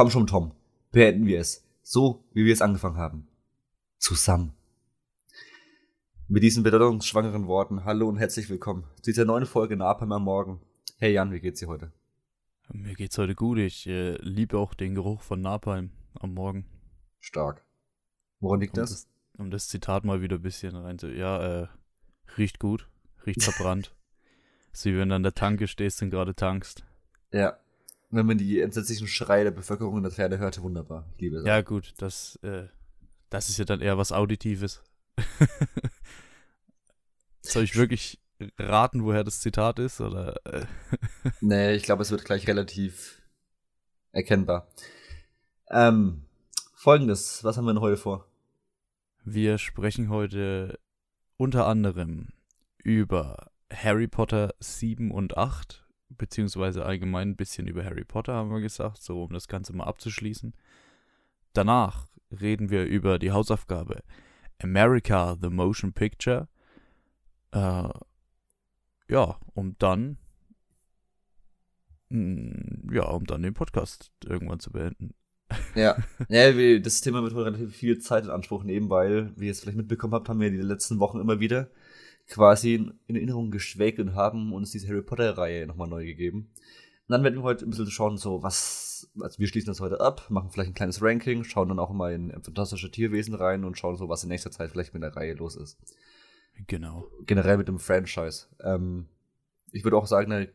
Komm schon, Tom. Beenden wir es. So, wie wir es angefangen haben. Zusammen. Mit diesen bedeutungsschwangeren Worten, hallo und herzlich willkommen zu dieser neuen Folge Napalm am Morgen. Hey Jan, wie geht's dir heute? Mir geht's heute gut. Ich äh, liebe auch den Geruch von Napalm am Morgen. Stark. Woran liegt um das? das? Um das Zitat mal wieder ein bisschen rein zu. Ja, äh, riecht gut, riecht verbrannt. ist wie wenn du an der Tanke stehst und gerade tankst. Ja. Wenn man die entsetzlichen Schreie der Bevölkerung in der Ferne hörte, wunderbar. Ich liebe es. Ja, gut, das, äh, das ist ja dann eher was Auditives. Soll ich wirklich raten, woher das Zitat ist? Oder? äh, Nee, ich glaube, es wird gleich relativ erkennbar. Ähm, folgendes, was haben wir denn heute vor? Wir sprechen heute unter anderem über Harry Potter 7 und 8, beziehungsweise allgemein ein bisschen über Harry Potter, haben wir gesagt, so um das Ganze mal abzuschließen. Danach reden wir über die Hausaufgabe America the Motion Picture. Äh, ja, um dann mm, ja, um dann den Podcast irgendwann zu beenden. Ja, ja das Thema wird wohl relativ viel Zeit in Anspruch nehmen, weil, wie ihr es vielleicht mitbekommen habt, haben wir die letzten Wochen immer wieder quasi in, in Erinnerung geschwelgt und haben uns diese Harry Potter-Reihe nochmal neu gegeben. Und dann werden wir heute ein bisschen schauen, so was, also wir schließen das heute ab, machen vielleicht ein kleines Ranking, schauen dann auch mal in, fantastische Tierwesen rein und schauen so, was in nächster Zeit vielleicht mit der Reihe los ist. Genau. Generell mit dem Franchise. Ähm, ich würde auch sagen,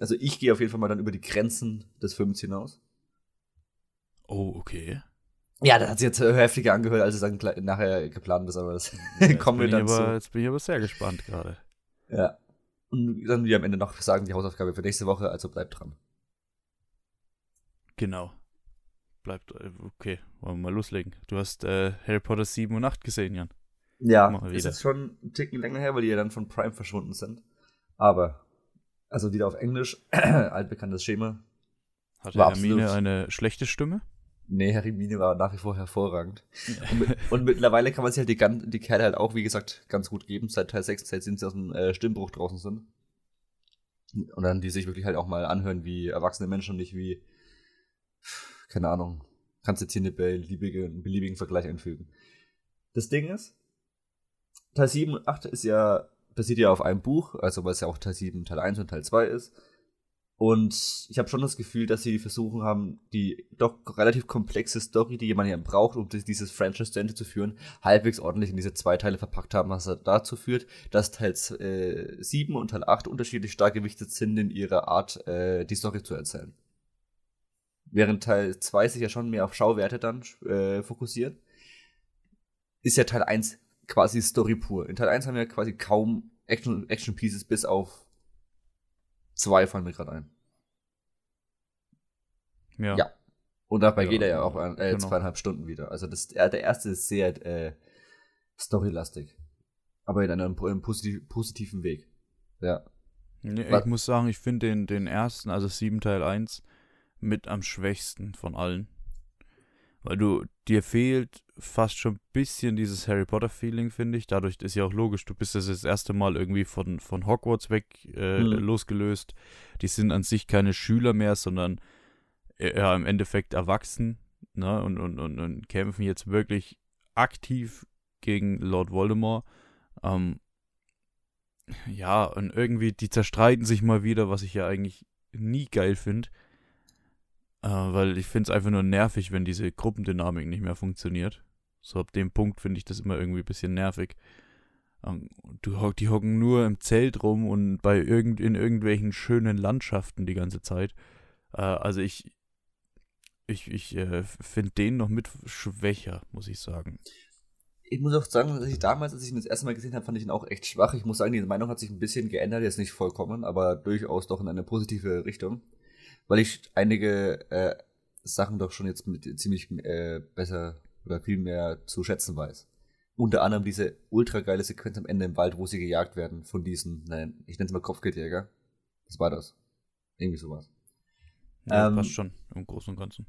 also ich gehe auf jeden Fall mal dann über die Grenzen des Films hinaus. Oh, okay. Ja, das hat sich jetzt heftiger angehört, als es dann nachher geplant ist, aber das Jetzt kommen wir bin dann ich aber, zu. Jetzt bin ich aber sehr gespannt gerade. Ja. Und dann wir am Ende noch sagen, die Hausaufgabe für nächste Woche, also bleibt dran. Genau. Bleibt, äh, okay, wollen wir mal loslegen. Du hast äh, Harry Potter 7 und 8 gesehen, Jan. Ja, ist jetzt schon einen Ticken länger her, weil die ja dann von Prime verschwunden sind. Aber, also wieder auf Englisch, altbekanntes Schema. Hatte Hermine eine schlechte Stimme? Nee, Harry Mine war nach wie vor hervorragend. Und, mit, und mittlerweile kann man sich halt die, die Kerle halt auch, wie gesagt, ganz gut geben, seit Teil 6, seit sie aus dem äh, Stimmbruch draußen sind. Und dann die sich wirklich halt auch mal anhören wie erwachsene Menschen und nicht wie, keine Ahnung, kannst jetzt hier eine beliebige, einen beliebigen Vergleich einfügen. Das Ding ist, Teil 7 und 8 ist ja, basiert ja auf einem Buch, also weil es ja auch Teil 7, Teil 1 und Teil 2 ist. Und ich habe schon das Gefühl, dass sie versuchen haben, die doch relativ komplexe Story, die man ja braucht, um dies- dieses Franchise zu Ende zu führen, halbwegs ordentlich in diese zwei Teile verpackt haben, was dazu führt, dass Teil äh, 7 und Teil 8 unterschiedlich stark gewichtet sind in ihrer Art, äh, die Story zu erzählen. Während Teil 2 sich ja schon mehr auf Schauwerte dann äh, fokussiert, ist ja Teil 1 quasi Story pur. In Teil 1 haben wir quasi kaum Action, Action bis auf zwei fallen mir gerade ein. Ja. Ja. Und dabei Ja, geht er ja auch an, äh, genau. zweieinhalb Stunden wieder. Also das, der erste ist sehr äh, storylastig. Aber in einem, in einem positiv, positiven Weg. Ja. Nee, ich muss sagen, ich finde den, den ersten, also 7 Teil 1, mit am schwächsten von allen. Weil du, dir fehlt fast schon ein bisschen dieses Harry Potter-Feeling, finde ich. Dadurch ist ja auch logisch, du bist jetzt das erste Mal irgendwie von, von Hogwarts weg äh, Mhm. losgelöst. Die sind an sich keine Schüler mehr, sondern äh, ja, im Endeffekt erwachsen ne? und, und, und, und kämpfen jetzt wirklich aktiv gegen Lord Voldemort. Ähm, ja, und irgendwie, die zerstreiten sich mal wieder, was ich ja eigentlich nie geil finde. Äh, weil ich finde es einfach nur nervig, wenn diese Gruppendynamik nicht mehr funktioniert. So ab dem Punkt finde ich das immer irgendwie ein bisschen nervig. Ähm, du, die hocken nur im Zelt rum und bei irgend, in irgendwelchen schönen Landschaften die ganze Zeit. Äh, also ich, ich, ich äh, finde den noch mit schwächer, muss ich sagen. Ich muss auch sagen, dass ich damals, als ich ihn das erste Mal gesehen habe, fand ich ihn auch echt schwach. Ich muss sagen, die Meinung hat sich ein bisschen geändert, jetzt nicht vollkommen, aber durchaus doch in eine positive Richtung. Weil ich einige äh, Sachen doch schon jetzt mit ziemlich äh, besser oder viel mehr zu schätzen weiß. Unter anderem diese ultra geile Sequenz am Ende im Wald, wo sie gejagt werden von diesen, nein, ich nenne es mal Kopfgeldjäger. Was war das? Irgendwie sowas. Ja, Ähm, passt schon im Großen und Ganzen.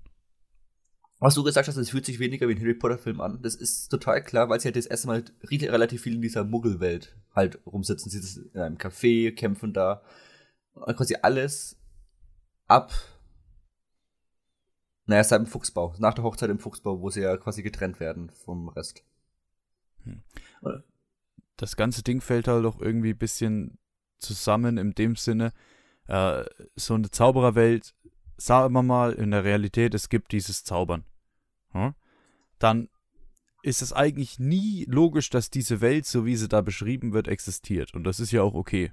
Was du gesagt hast, es fühlt sich weniger wie ein Harry Potter Film an. Das ist total klar, weil sie halt das erste Mal re- relativ viel in dieser Muggelwelt halt rumsitzen. Sie sitzen in einem Café, kämpfen da. Und quasi alles ab Naja, seit dem Fuchsbau. Nach der Hochzeit im Fuchsbau, wo sie ja quasi getrennt werden vom Rest. Hm. Das ganze Ding fällt halt doch irgendwie ein bisschen zusammen in dem Sinne, äh, so eine Zaubererwelt, sagen wir mal in der Realität, es gibt dieses Zaubern. Hm? Dann ist es eigentlich nie logisch, dass diese Welt, so wie sie da beschrieben wird, existiert. Und das ist ja auch okay.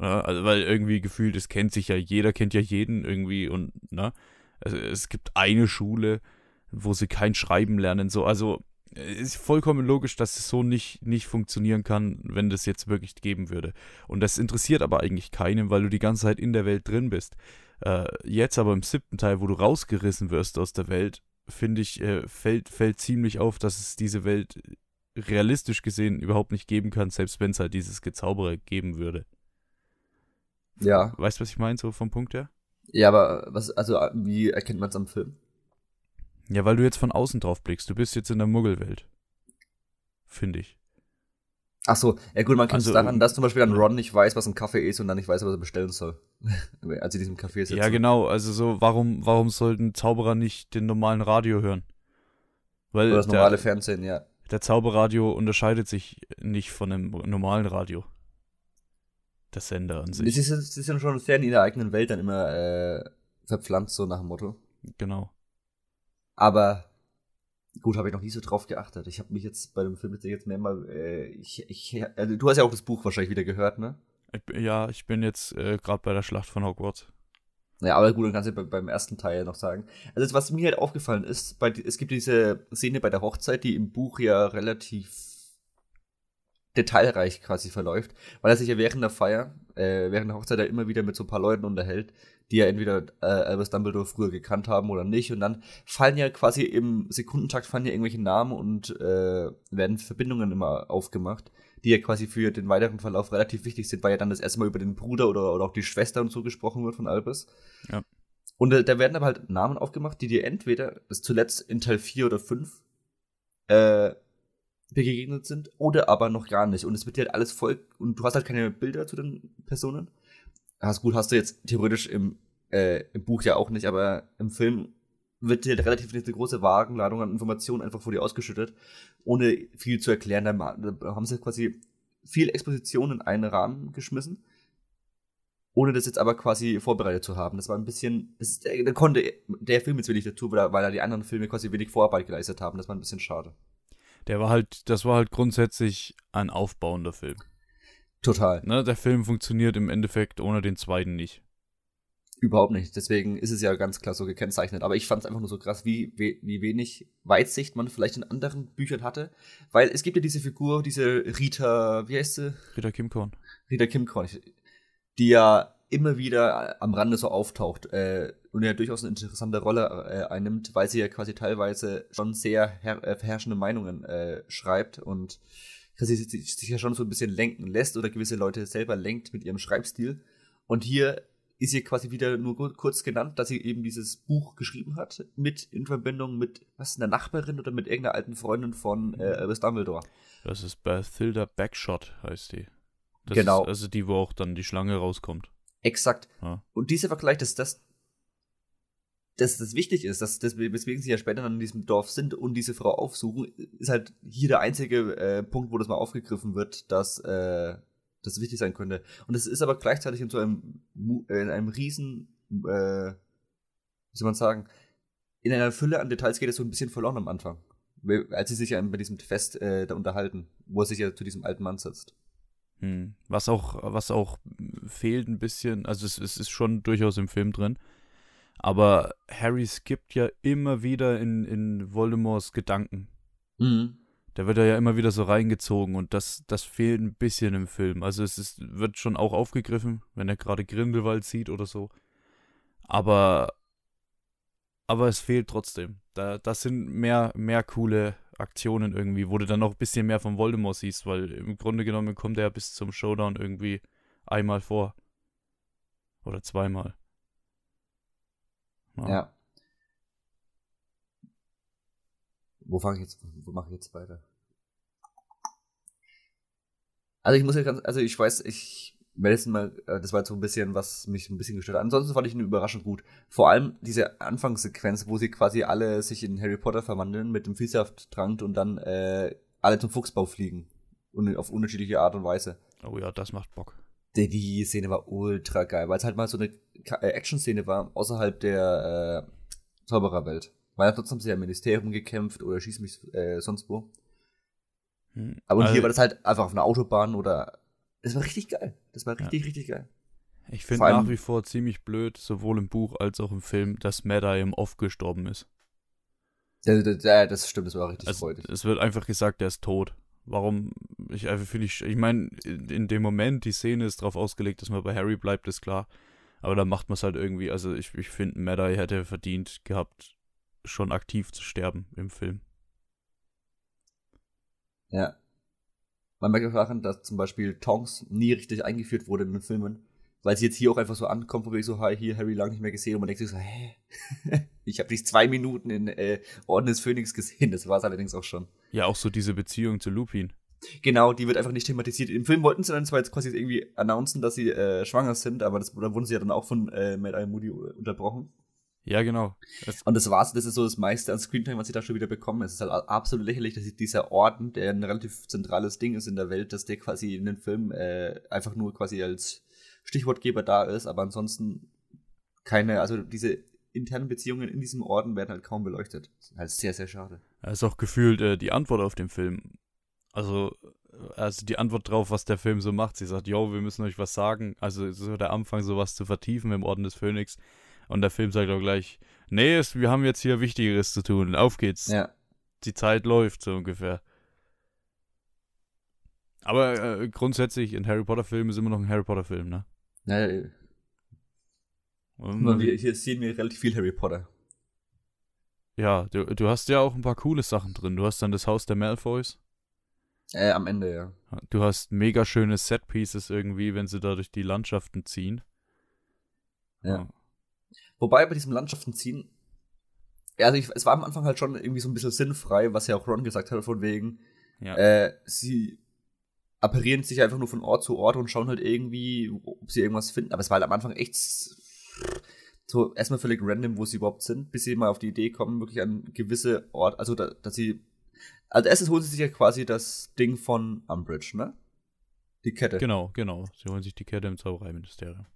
Ja, also, weil irgendwie gefühlt, es kennt sich ja, jeder kennt ja jeden irgendwie und, ne? Also, es gibt eine Schule, wo sie kein Schreiben lernen, so. Also, ist vollkommen logisch, dass es so nicht, nicht funktionieren kann, wenn das jetzt wirklich geben würde. Und das interessiert aber eigentlich keinen, weil du die ganze Zeit in der Welt drin bist. Äh, jetzt aber im siebten Teil, wo du rausgerissen wirst aus der Welt, finde ich, äh, fällt, fällt ziemlich auf, dass es diese Welt realistisch gesehen überhaupt nicht geben kann, selbst wenn es halt dieses Gezaubere geben würde. Ja. Weißt du, was ich meine, so vom Punkt her? Ja, aber was, also wie erkennt man es am Film? Ja, weil du jetzt von außen drauf blickst. Du bist jetzt in der Muggelwelt. Finde ich. Ach so, ja gut, man kennt also, es daran, dass zum Beispiel dann Ron nicht weiß, was ein Kaffee ist und dann nicht weiß, was er bestellen soll. Als sie diesem Kaffee sitzen. Ja, genau. Also so, warum, warum sollten Zauberer nicht den normalen Radio hören? Weil Oder das normale der, Fernsehen, ja. Der Zauberradio unterscheidet sich nicht von einem normalen Radio. Der Sender an sich. Sie sind, sie sind schon sehr in ihrer eigenen Welt dann immer äh, verpflanzt, so nach dem Motto. Genau. Aber gut, habe ich noch nie so drauf geachtet. Ich habe mich jetzt bei dem Film jetzt mehrmal, äh, ich, ich, also, du hast ja auch das Buch wahrscheinlich wieder gehört, ne? Ich, ja, ich bin jetzt äh, gerade bei der Schlacht von Hogwarts. Ja, aber gut, dann kannst du bei, beim ersten Teil noch sagen. Also was mir halt aufgefallen ist, bei, es gibt diese Szene bei der Hochzeit, die im Buch ja relativ detailreich quasi verläuft, weil er sich ja während der Feier, äh, während der Hochzeit ja immer wieder mit so ein paar Leuten unterhält, die ja entweder äh, Albus Dumbledore früher gekannt haben oder nicht. Und dann fallen ja quasi im Sekundentakt fallen ja irgendwelche Namen und äh, werden Verbindungen immer aufgemacht, die ja quasi für den weiteren Verlauf relativ wichtig sind, weil ja dann das erste Mal über den Bruder oder, oder auch die Schwester und so gesprochen wird von Albus. Ja. Und äh, da werden aber halt Namen aufgemacht, die dir entweder, das zuletzt in Teil 4 oder 5, äh, begegnet sind oder aber noch gar nicht. Und es wird dir halt alles voll, und du hast halt keine Bilder zu den Personen hast gut, hast du jetzt theoretisch im, äh, im Buch ja auch nicht, aber im Film wird dir relativ eine große Wagenladung an Informationen einfach vor dir ausgeschüttet, ohne viel zu erklären. Da haben sie quasi viel Exposition in einen Rahmen geschmissen, ohne das jetzt aber quasi vorbereitet zu haben. Das war ein bisschen, das, da konnte der Film jetzt wenig dazu, weil da die anderen Filme quasi wenig Vorarbeit geleistet haben. Das war ein bisschen schade. Der war halt, das war halt grundsätzlich ein aufbauender Film. Total. Ne, der Film funktioniert im Endeffekt ohne den zweiten nicht. Überhaupt nicht. Deswegen ist es ja ganz klar so gekennzeichnet. Aber ich fand es einfach nur so krass, wie, wie, wie wenig Weitsicht man vielleicht in anderen Büchern hatte. Weil es gibt ja diese Figur, diese Rita, wie heißt sie? Rita Kimkorn. Rita Kimkorn, die ja immer wieder am Rande so auftaucht äh, und ja durchaus eine interessante Rolle äh, einnimmt, weil sie ja quasi teilweise schon sehr her äh, verherrschende Meinungen äh, schreibt und sie sich ja schon so ein bisschen lenken lässt oder gewisse Leute selber lenkt mit ihrem Schreibstil. Und hier ist sie quasi wieder nur kurz genannt, dass sie eben dieses Buch geschrieben hat, mit in Verbindung mit, was, einer Nachbarin oder mit irgendeiner alten Freundin von äh, Albus Dumbledore. Das ist Bathilda Backshot, heißt die. Das genau. Ist also die, wo auch dann die Schlange rauskommt. Exakt. Ja. Und dieser Vergleich, dass das dass das wichtig ist, dass, dass weswegen sie ja später dann in diesem Dorf sind und diese Frau aufsuchen, ist halt hier der einzige äh, Punkt, wo das mal aufgegriffen wird, dass äh, das wichtig sein könnte. Und es ist aber gleichzeitig in so einem äh, in einem riesen, äh, wie soll man sagen, in einer Fülle an Details geht es so ein bisschen verloren am Anfang, als sie sich ja bei diesem Fest äh, da unterhalten, wo er sich ja zu diesem alten Mann setzt. Hm. Was auch, was auch fehlt ein bisschen, also es, es ist schon durchaus im Film drin, aber Harry skippt ja immer wieder in, in Voldemorts Gedanken. Mhm. Da wird er ja immer wieder so reingezogen und das, das fehlt ein bisschen im Film. Also es ist, wird schon auch aufgegriffen, wenn er gerade Grindelwald sieht oder so. Aber, aber es fehlt trotzdem. Da, das sind mehr, mehr coole Aktionen irgendwie, wo du dann noch ein bisschen mehr von Voldemort siehst, weil im Grunde genommen kommt er ja bis zum Showdown irgendwie einmal vor. Oder zweimal. Ja. ja. Wo fange ich jetzt, wo mache ich jetzt weiter? Also ich muss ja ganz, also ich weiß, ich Madison mal, äh, das war jetzt so ein bisschen, was mich ein bisschen gestört hat. Ansonsten fand ich ihn überraschend gut. Vor allem diese Anfangssequenz, wo sie quasi alle sich in Harry Potter verwandeln mit dem Vielsafttrank und dann äh, alle zum Fuchsbau fliegen. Und auf unterschiedliche Art und Weise. Oh ja, das macht Bock. Die, Szene war ultra geil, weil es halt mal so eine äh, Action-Szene war, außerhalb der äh, Zaubererwelt. Weil trotzdem haben sie ja im Ministerium gekämpft oder schießen mich äh, sonst wo. Hm. Aber also, hier war das halt einfach auf einer Autobahn oder. Das war richtig geil. Das war richtig, ja. richtig geil. Ich finde nach wie vor ziemlich blöd, sowohl im Buch als auch im Film, dass Maddie im Off gestorben ist. Ja, das stimmt, das war richtig also, freudig. Es wird einfach gesagt, er ist tot. Warum? Ich einfach finde ich, ich meine, in dem Moment, die Szene ist darauf ausgelegt, dass man bei Harry bleibt, ist klar. Aber dann macht man es halt irgendwie, also ich, ich finde, Maddie hätte verdient gehabt, schon aktiv zu sterben im Film. Ja. Man merkt auch dass zum Beispiel Tonks nie richtig eingeführt wurde in den Filmen, weil sie jetzt hier auch einfach so ankommt, wo ich so, hi, hier Harry lang nicht mehr gesehen und man denkt sich so, hä? ich habe dich zwei Minuten in äh, Orden des Phönix gesehen, das war es allerdings auch schon. Ja, auch so diese Beziehung zu Lupin. Genau, die wird einfach nicht thematisiert. Im Film wollten sie dann zwar jetzt quasi irgendwie announcen, dass sie äh, schwanger sind, aber das, da wurden sie ja dann auch von äh, Mad Eye Moody unterbrochen. Ja, genau. Das und das war's, das ist so das meiste an Screentime, was sie da schon wieder bekommen. Es ist halt absolut lächerlich, dass dieser Orden, der ein relativ zentrales Ding ist in der Welt, dass der quasi in den Film äh, einfach nur quasi als Stichwortgeber da ist, aber ansonsten keine, also diese internen Beziehungen in diesem Orden werden halt kaum beleuchtet. Das ist halt sehr, sehr schade. Das ist auch gefühlt äh, die Antwort auf den Film. Also, also die Antwort drauf, was der Film so macht. Sie sagt, yo, wir müssen euch was sagen. Also so der Anfang, sowas zu vertiefen im Orden des Phönix. Und der Film sagt auch gleich, nee, es, wir haben jetzt hier Wichtigeres zu tun. Auf geht's. Ja. Die Zeit läuft, so ungefähr. Aber äh, grundsätzlich, ein Harry Potter-Film ist immer noch ein Harry Potter-Film, ne? Ja, und wir, hier sehen wir relativ viel Harry Potter. Ja, du, du hast ja auch ein paar coole Sachen drin. Du hast dann das Haus der Malfoys. Äh, am Ende, ja. Du hast mega schöne Set-Pieces irgendwie, wenn sie da durch die Landschaften ziehen. Ja. Wobei bei diesem Landschaften ziehen, also ich, es war am Anfang halt schon irgendwie so ein bisschen sinnfrei, was ja auch Ron gesagt hat, von wegen, ja. äh, sie apparieren sich einfach nur von Ort zu Ort und schauen halt irgendwie, ob sie irgendwas finden. Aber es war halt am Anfang echt so erstmal völlig random, wo sie überhaupt sind, bis sie mal auf die Idee kommen, wirklich an gewisse Ort, also da, dass sie, als erstes holen sie sich ja quasi das Ding von Umbridge, ne? Die Kette. Genau, genau. Sie holen sich die Kette im Zaubereiministerium.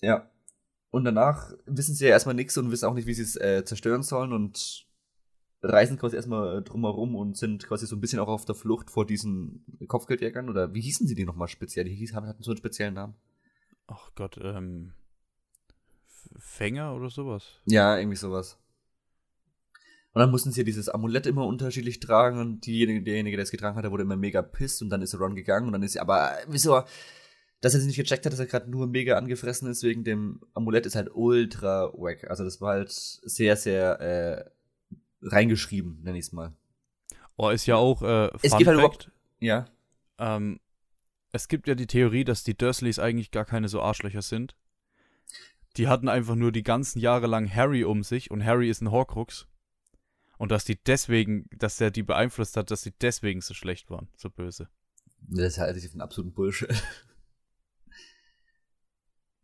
Ja. Und danach wissen sie ja erstmal nichts und wissen auch nicht, wie sie es äh, zerstören sollen und reisen quasi erstmal drumherum und sind quasi so ein bisschen auch auf der Flucht vor diesen Kopfgeldjägern. Oder wie hießen sie die nochmal speziell? Die hießen, hatten so einen speziellen Namen. Ach Gott, ähm. Fänger oder sowas? Ja, irgendwie sowas. Und dann mussten sie ja dieses Amulett immer unterschiedlich tragen und diejenige, derjenige, der es getragen hat, der wurde immer mega pisst und dann ist Ron gegangen und dann ist sie, aber wieso, dass er sich nicht gecheckt hat, dass er gerade nur mega angefressen ist wegen dem Amulett, ist halt ultra wack. Also das war halt sehr, sehr äh, reingeschrieben, nenne ich es mal. Oh, ist ja auch äh, Fun Es gibt halt überhaupt, ja. Ähm, es gibt ja die Theorie, dass die Dursleys eigentlich gar keine so Arschlöcher sind. Die hatten einfach nur die ganzen Jahre lang Harry um sich und Harry ist ein Horcrux. Und dass die deswegen, dass der die beeinflusst hat, dass sie deswegen so schlecht waren, so böse. Das halte ich für einen absoluten Bullshit.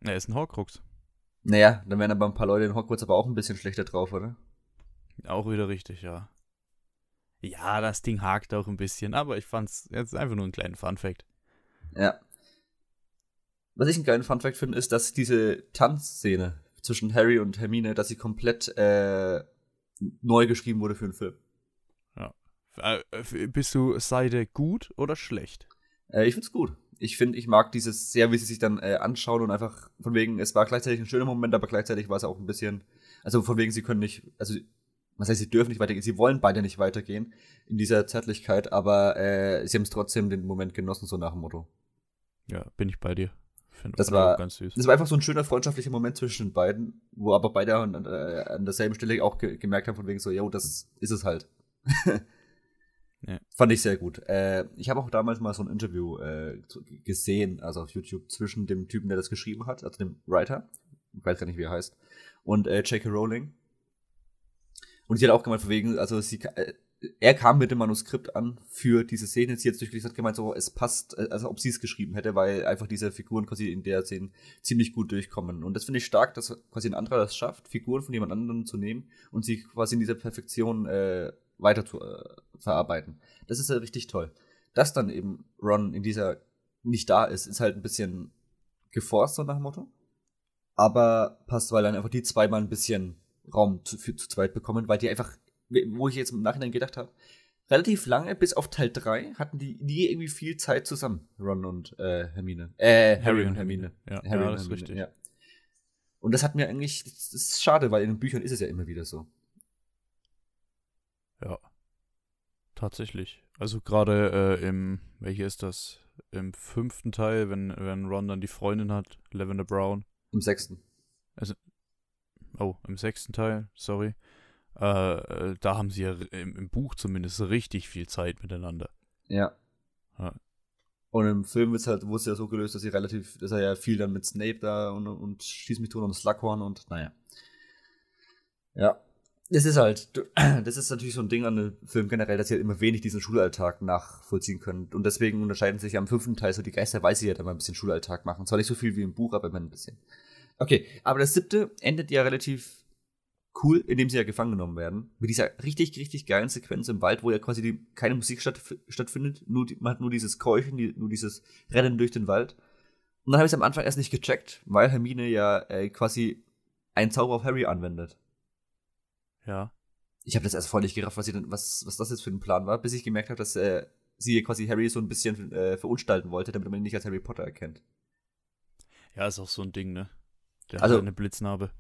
Er ist ein Horcrux. Naja, dann wären aber ein paar Leute in Hogwarts aber auch ein bisschen schlechter drauf, oder? Auch wieder richtig, ja. Ja, das Ding hakt auch ein bisschen, aber ich fand's jetzt einfach nur einen kleinen Fun-Fact. Ja. Was ich einen geilen Fun-Fact finde, ist, dass diese Tanzszene zwischen Harry und Hermine, dass sie komplett äh, neu geschrieben wurde für den Film. Ja. Äh, bist du Seite gut oder schlecht? Äh, ich find's gut ich finde, ich mag dieses sehr, wie sie sich dann äh, anschauen und einfach von wegen, es war gleichzeitig ein schöner Moment, aber gleichzeitig war es auch ein bisschen, also von wegen, sie können nicht, also was heißt, sie dürfen nicht weitergehen, sie wollen beide nicht weitergehen in dieser Zärtlichkeit, aber äh, sie haben es trotzdem den Moment genossen, so nach dem Motto. Ja, bin ich bei dir. Find das war ganz süß. Das war einfach so ein schöner freundschaftlicher Moment zwischen den beiden, wo aber beide an, äh, an derselben Stelle auch ge gemerkt haben, von wegen so, yo, das ist es halt. Ja. Fand ich sehr gut. Äh, ich habe auch damals mal so ein Interview äh, gesehen, also auf YouTube, zwischen dem Typen, der das geschrieben hat, also dem Writer, ich weiß gar nicht, wie er heißt, und äh, J.K. Rowling. Und sie hat auch gemeint, von wegen, also sie, äh, er kam mit dem Manuskript an für diese Szene. Sie hat durchgelesen, hat gemeint, so, es passt, äh, also ob sie es geschrieben hätte, weil einfach diese Figuren quasi in der Szene ziemlich gut durchkommen. Und das finde ich stark, dass quasi ein anderer das schafft, Figuren von jemand anderem zu nehmen und sie quasi in dieser Perfektion äh, weiter zu äh, verarbeiten. Das ist halt richtig toll. Dass dann eben Ron in dieser nicht da ist, ist halt ein bisschen geforst, so nach dem Motto. Aber passt, weil dann einfach die zwei mal ein bisschen Raum zu, für, zu zweit bekommen, weil die einfach wo ich jetzt im Nachhinein gedacht habe, relativ lange, bis auf Teil 3, hatten die nie irgendwie viel Zeit zusammen, Ron und äh, Hermine. Äh, Harry, Harry und Hermine. Ja, Harry ja und das ist Hermine, richtig. ja. Und das hat mir eigentlich, das ist schade, weil in den Büchern ist es ja immer wieder so. Ja. Tatsächlich. Also gerade äh, im, welcher ist das? Im fünften Teil, wenn, wenn Ron dann die Freundin hat, Lavender Brown. Im sechsten. Oh, im sechsten Teil, sorry. Äh, äh, da haben sie ja im, im Buch zumindest richtig viel Zeit miteinander. Ja. Ja. Und im Film wird's halt, wurde es ja so gelöst, dass sie relativ, dass er ja viel dann mit Snape da und, und Schieß mich tot und Slughorn und naja. Ja. Das ist halt, das ist natürlich so ein Ding an dem Film generell, dass sie halt immer wenig diesen Schulalltag nachvollziehen können. Und deswegen unterscheiden sich am fünften Teil so die Geister, weil sie ja dann mal ein bisschen Schulalltag machen. Zwar nicht so viel wie im Buch, aber immer ein bisschen. Okay, aber das siebte endet ja relativ cool, indem sie ja gefangen genommen werden. Mit dieser richtig, richtig geilen Sequenz im Wald, wo ja quasi die, keine Musik statt, stattfindet. Nur, die, man hat nur dieses Keuchen, die, nur dieses Rennen durch den Wald. Und dann habe ich es am Anfang erst nicht gecheckt, weil Hermine ja äh, quasi einen Zauber auf Harry anwendet. Ja. Ich habe das erst voll nicht gerafft, was, denn, was, was das jetzt für ein Plan war, bis ich gemerkt habe, dass äh, sie quasi Harry so ein bisschen äh, verunstalten wollte, damit man ihn nicht als Harry Potter erkennt. Ja, ist auch so ein Ding, ne? Der Also- hat eine Blitznarbe.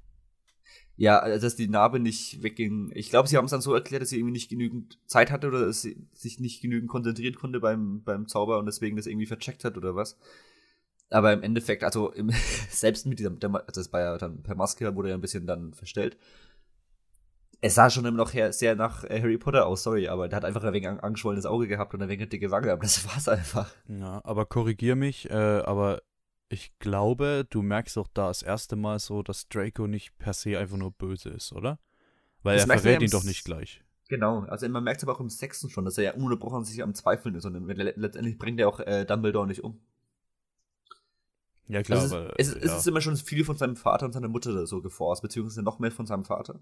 Ja, also, dass die Narbe nicht wegging. Ich glaube, sie haben es dann so erklärt, dass sie irgendwie nicht genügend Zeit hatte oder dass sie sich nicht genügend konzentrieren konnte beim, beim Zauber und deswegen das irgendwie vercheckt hat oder was. Aber im Endeffekt, also im, selbst mit dieser, Ma- das war ja dann per Maske, wurde ja ein bisschen dann verstellt. Es sah schon immer noch sehr nach äh, Harry Potter aus, sorry, aber der hat einfach ein wenig an- angeschwollenes Auge gehabt und ein wenig dicke Wange, aber das war's einfach. Ja, aber korrigier mich, äh, aber ich glaube, du merkst doch da das erste Mal so, dass Draco nicht per se einfach nur böse ist, oder? Weil Das er verrät ihn doch nicht gleich. Genau, also man merkt aber auch im Sechsten schon, dass er ja ununterbrochen sich am Zweifeln ist und letztendlich bringt er auch äh, Dumbledore nicht um. Ja, klar, also aber. es, ist, es, ja. es ist immer schon viel von seinem Vater und seiner Mutter so geforst, beziehungsweise noch mehr von seinem Vater.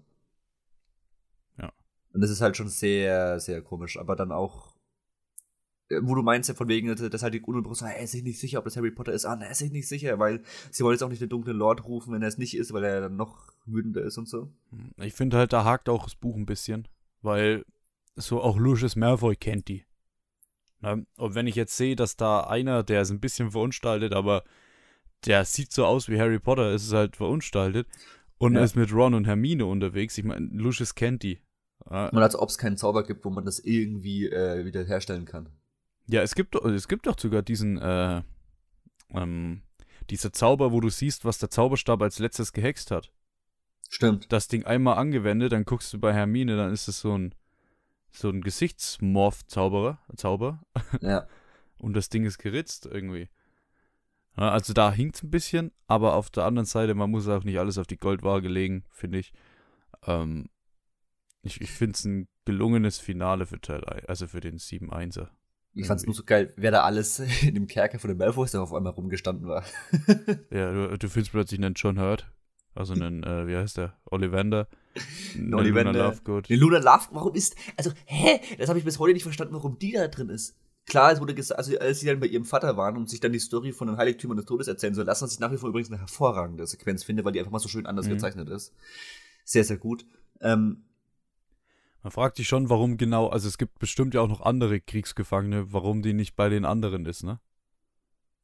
Ja. Und das ist halt schon sehr, sehr komisch. Aber dann auch, wo du meinst ja von wegen, dass halt die sagen, er ist sich nicht sicher, ob das Harry Potter ist. Ah, er ist sich nicht sicher, weil sie wollen jetzt auch nicht den dunklen Lord rufen, wenn er es nicht ist, weil er dann noch wütender ist und so. Ich finde halt, da hakt auch das Buch ein bisschen, weil so auch Lucius Malfoy kennt die. Na, und wenn ich jetzt sehe, dass da einer, der ist ein bisschen verunstaltet, aber der sieht so aus wie Harry Potter, ist es halt verunstaltet und Ja. ist mit Ron und Hermine unterwegs. Ich meine, Lucius kennt die. Und als ob es keinen Zauber gibt, wo man das irgendwie äh, wieder herstellen kann. Ja, es gibt, doch- es gibt doch sogar diesen, äh, ähm, dieser Zauber, wo du siehst, was der Zauberstab als letztes gehext hat. Stimmt. Das Ding einmal angewendet, dann guckst du bei Hermine, dann ist es so ein, so ein Gesichtsmorph-Zauberer, Zauber, Ja. und das Ding ist geritzt irgendwie. Ja, also da hinkt's ein bisschen, aber auf der anderen Seite, man muss auch nicht alles auf die Goldwaage legen, finde ich. Ähm, ich ich finde es ein gelungenes Finale für Teil 1, also für den 7-1er. Ich fand's nur so geil, wer da alles in dem Kerker von den Malfoys auf einmal rumgestanden war. Ja, du, du findest plötzlich einen John Hurt, also einen, äh, wie heißt der, Ollivander. einen Ollivander. Luna Lovegood. Die Luna Love, warum ist, also, hä? Das habe ich bis heute nicht verstanden, warum die da drin ist. Klar, es wurde gesagt, also als sie dann bei ihrem Vater waren und sich dann die Story von den Heiligtümern des Todes erzählen soll, lassen, was ich nach wie vor übrigens eine hervorragende Sequenz finde, weil die einfach mal so schön anders Mhm. gezeichnet ist. Sehr, sehr gut. Ähm, Man fragt sich schon, warum genau, also es gibt bestimmt ja auch noch andere Kriegsgefangene, warum die nicht bei den anderen ist, ne?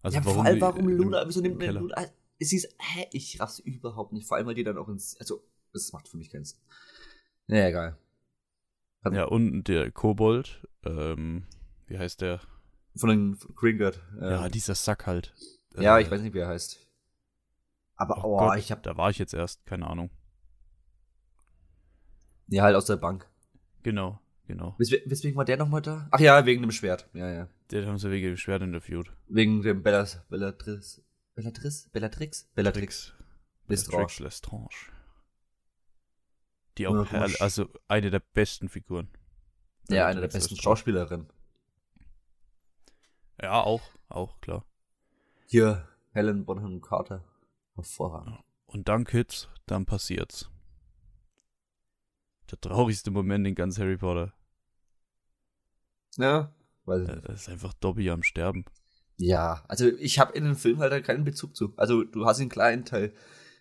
Also ja, vor allem, warum Luna, wieso nimmt im man? Luna, sie ist, hä? Ich raff's überhaupt nicht, vor allem, weil die dann auch ins, also, das macht für mich keinen Sinn. Naja, egal. Ja, und der Kobold, ähm, wie heißt der? Von den Gringotts. Äh, Ja, dieser Sack halt. ja, Äh, ich weiß nicht, wie er heißt. Aber, Oh, oh, Gott, ich hab, da war ich jetzt erst, keine Ahnung. ja, halt aus der Bank. Genau, genau. Wes weswegen war der nochmal da? Ach ja, wegen dem Schwert. Ja, ja. Der haben sie wegen dem Schwert interviewt. Wegen dem Bellas, Bellatrix. Bellatrix? Bellatrix? Bellatrix. Bellatrix Lestrange. Die Ja, auch, herrlich- also eine der besten Figuren. Ja, eine der besten Schauspielerinnen. Ja, auch, auch, klar. Hier, Helen Bonham Carter. Hervorragend. Und dann Kids, dann passiert's. Der traurigste Moment in ganz Harry Potter. Ja, weiß ich Äh. Das ist einfach Dobby am Sterben. Ja, also ich habe in den Film halt keinen Bezug zu. Also du hast ihn klar in Teil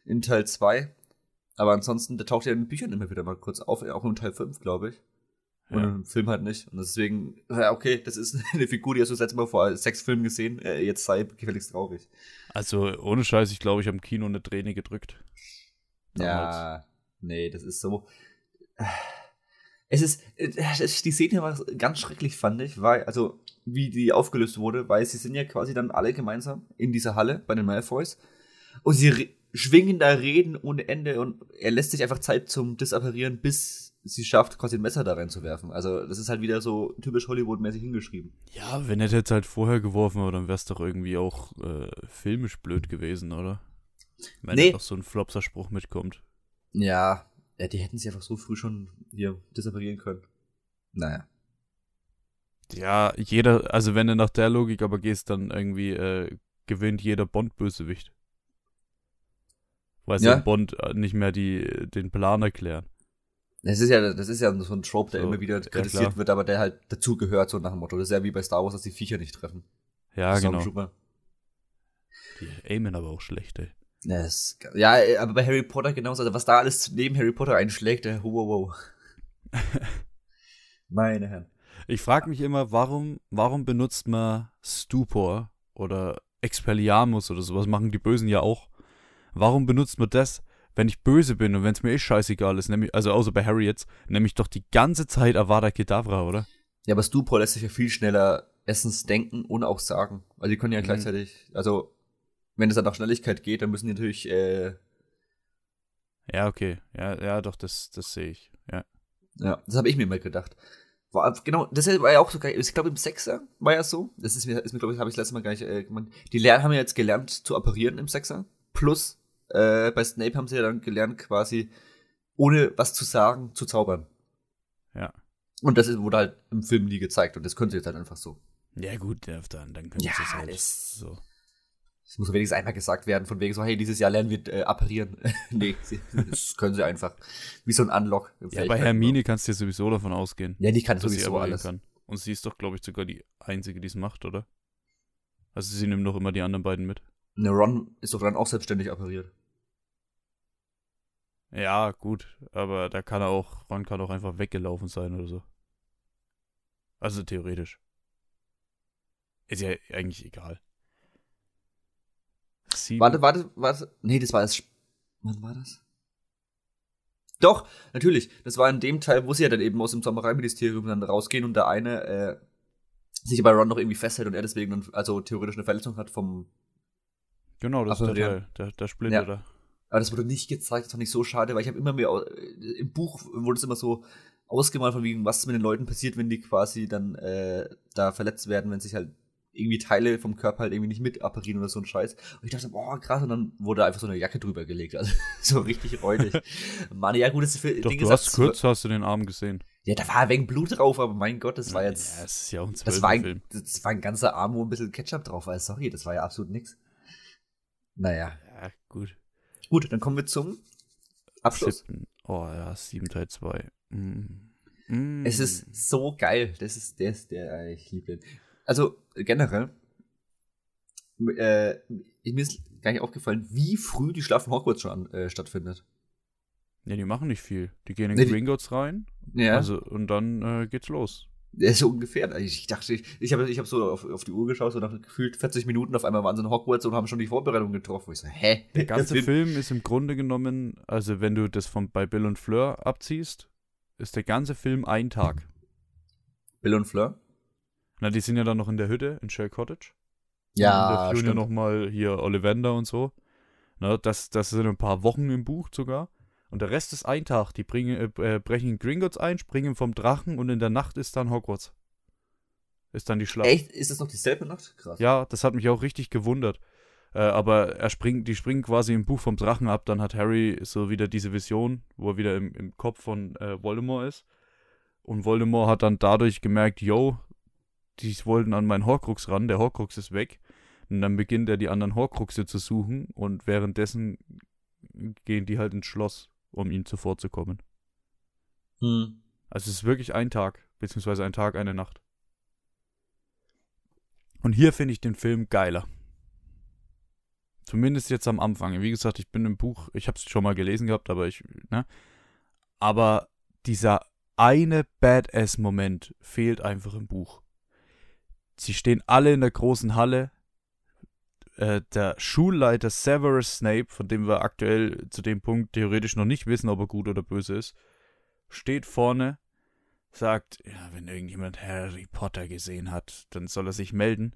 in Teil 2, aber ansonsten, der taucht ja in den Büchern immer wieder mal kurz auf, auch in Teil 5, glaube ich. Und Ja. im Film halt nicht. Und deswegen, ja, okay, das ist eine Figur, die hast du das letzte Mal vor sechs Filmen gesehen, äh, jetzt sei gefälligst traurig. Also ohne Scheiß, ich glaube, ich habe im Kino eine Träne gedrückt. Damals. Ja, nee, das ist so. Es ist, äh, das- die Szene war ganz schrecklich, fand ich, weil, also, wie die aufgelöst wurde, weil sie sind ja quasi dann alle gemeinsam in dieser Halle bei den Malfoys und sie schwingen da Reden ohne Ende und er lässt sich einfach Zeit zum Disapparieren, bis sie schafft, quasi ein Messer da reinzuwerfen. Also, das ist halt wieder so typisch Hollywood-mäßig hingeschrieben. Ja, wenn er jetzt halt vorher geworfen wäre, dann wäre es doch irgendwie auch äh, filmisch blöd gewesen, oder? Wenn Nee. da doch so ein Flopser-Spruch mitkommt. Ja, ja, die hätten sie einfach so früh schon hier disapparieren können. Naja. Ja, jeder, also wenn du nach der Logik aber gehst, dann irgendwie äh, gewinnt jeder Bond-Bösewicht. Weil sie Ja. Bond äh, nicht mehr die, den Plan erklären. Das ist ja, das ist ja so ein Trope, der So, immer wieder ja, kritisiert klar. wird, aber der halt dazu gehört, so nach dem Motto. Das ist ja wie bei Star Wars, dass die Viecher nicht treffen. Ja, genau. Die aimen aber auch schlecht, ey. Ja, das, ja, äh, aber bei Harry Potter genauso. Also was da alles neben Harry Potter einschlägt, äh, wow, wow. Meine Herren. Ich frage mich immer, warum, warum benutzt man Stupor oder Expelliarmus oder sowas, machen die Bösen ja auch. Warum benutzt man das, wenn ich böse bin und wenn es mir eh scheißegal ist, nämlich, also außer bei Harry jetzt, nämlich doch die ganze Zeit Avada Kedavra, oder? Ja, aber Stupor lässt sich ja viel schneller erstens denken und auch sagen. Weil die können ja Mhm. gleichzeitig, also wenn es dann nach Schnelligkeit geht, dann müssen die natürlich, äh, Ja, okay. Ja, ja, doch, das, das sehe ich. Ja. ja, das habe ich mir immer gedacht. War, genau, das war ja auch so geil. Ich glaube, im Sechser war ja so. Das ist mir, ist mir glaube ich, habe ich letztes Mal gar nicht äh, gemeint. Die lernen, haben ja jetzt gelernt zu apparieren im Sechser. Plus, äh, bei Snape haben sie ja dann gelernt, quasi, ohne was zu sagen, zu zaubern. Ja. Und das ist, wurde halt im Film nie gezeigt. Und das können sie jetzt halt einfach so. Ja, gut, dann, dann können Ja, sie es halt das- so. Es muss wenigstens einmal gesagt werden, von wegen so, hey, dieses Jahr lernen wir äh, apparieren. nee, das können sie einfach. Wie so ein Unlock. Ja, bei Hermine kannst du ja sowieso davon ausgehen, Ja, die kann sowieso alles. kann. Und sie ist doch, glaube ich, sogar die Einzige, die es macht, oder? Also sie nimmt doch immer die anderen beiden mit. Ne, Ron ist doch dann auch selbstständig appariert. Ja, gut, aber da kann er auch, Ron kann auch einfach weggelaufen sein oder so. Also theoretisch. Ist ja eigentlich egal. Sieben. Warte, warte, warte. Nee, das war das. Wann war das? Doch, natürlich. Das war in dem Teil, wo sie ja dann eben aus dem Zaubereiministerium dann rausgehen und der eine äh, sich bei Ron noch irgendwie festhält und er deswegen dann, also theoretisch eine Verletzung hat vom. Genau, das ist der Apparieren. Teil, der, der Splinter Ja. da. Aber das wurde nicht gezeigt, das fand ich so schade, weil ich habe immer mehr äh, im Buch wurde es immer so ausgemalt von wegen, was mit den Leuten passiert, wenn die quasi dann äh, da verletzt werden, wenn sich halt irgendwie Teile vom Körper halt irgendwie nicht mit apparieren oder so ein Scheiß. Und ich dachte, boah, krass, und dann wurde einfach so eine Jacke drüber gelegt. Also so richtig räudig. Mann, ja gut, das ist für Doch, Ding du hast das- kurz, hast du den Arm gesehen. Ja, da war ein wenig Blut drauf, aber mein Gott, das war jetzt. Ja, es ist ja auch ein das, war Zwölferfilm. ein, das war ein ganzer Arm, wo ein bisschen Ketchup drauf war. Sorry, das war ja absolut nix. Naja. Ja, gut. Gut, dann kommen wir zum Abschluss. Siebten. Oh ja, 7 Teil 2. Mm. Mm. Es ist so geil. Das ist der, ist der ich liebe den. Also generell, äh, mir ist gar nicht aufgefallen, wie früh die Schlaf von Hogwarts schon äh, stattfindet. Ja, die machen nicht viel. Die gehen in Nee, Gringotts rein Ja, also, und dann äh, geht's los. ist so ungefähr. Ich dachte, ich, ich habe ich hab so auf, auf die Uhr geschaut, so nach gefühlt 40 Minuten auf einmal waren sie in Hogwarts und haben schon die Vorbereitung getroffen. Wo ich so, hä? Der ganze Film ist im Grunde genommen, also wenn du das von bei Bill und Fleur abziehst, ist der ganze Film ein Tag. Bill und Fleur? Na, die sind ja dann noch in der Hütte in Shell Cottage. Ja, und da führen ja nochmal hier Ollivander und so. Na, das, das sind ein paar Wochen im Buch sogar. Und der Rest ist ein Tag. Die bringen, äh, äh, brechen in Gringotts ein, springen vom Drachen und in der Nacht ist dann Hogwarts. Ist dann die Schlacht. Echt? Ist das noch dieselbe Nacht? Krass. Ja, das hat mich auch richtig gewundert. Äh, aber er springt, die springen quasi im Buch vom Drachen ab. Dann hat Harry so wieder diese Vision, wo er wieder im, im Kopf von äh, Voldemort ist. Und Voldemort hat dann dadurch gemerkt, yo, die wollten an meinen Horcrux ran, der Horcrux ist weg. Und dann beginnt er die anderen Horcruxe zu suchen und währenddessen gehen die halt ins Schloss, um ihm zuvorzukommen. Hm. Also es ist wirklich ein Tag, beziehungsweise ein Tag, eine Nacht. Und hier finde ich den Film geiler. Zumindest jetzt am Anfang. Wie gesagt, ich bin im Buch, ich habe es schon mal gelesen gehabt, aber ich, ne? Aber dieser eine Badass-Moment fehlt einfach im Buch. Sie stehen alle in der großen Halle. Äh, der Schulleiter Severus Snape, von dem wir aktuell zu dem Punkt theoretisch noch nicht wissen, ob er gut oder böse ist, steht vorne, sagt, ja, wenn irgendjemand Harry Potter gesehen hat, dann soll er sich melden.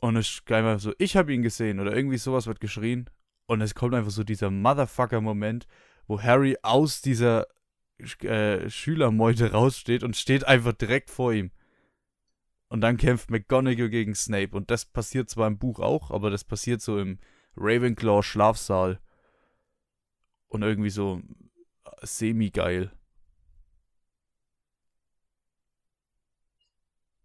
Und es ist einfach so, ich habe ihn gesehen oder irgendwie sowas wird geschrien. Und es kommt einfach so dieser Motherfucker-Moment, wo Harry aus dieser äh, Schülermeute raussteht und steht einfach direkt vor ihm. Und dann kämpft McGonagall gegen Snape. Und das passiert zwar im Buch auch, aber das passiert so im Ravenclaw-Schlafsaal. Und irgendwie so semi-geil.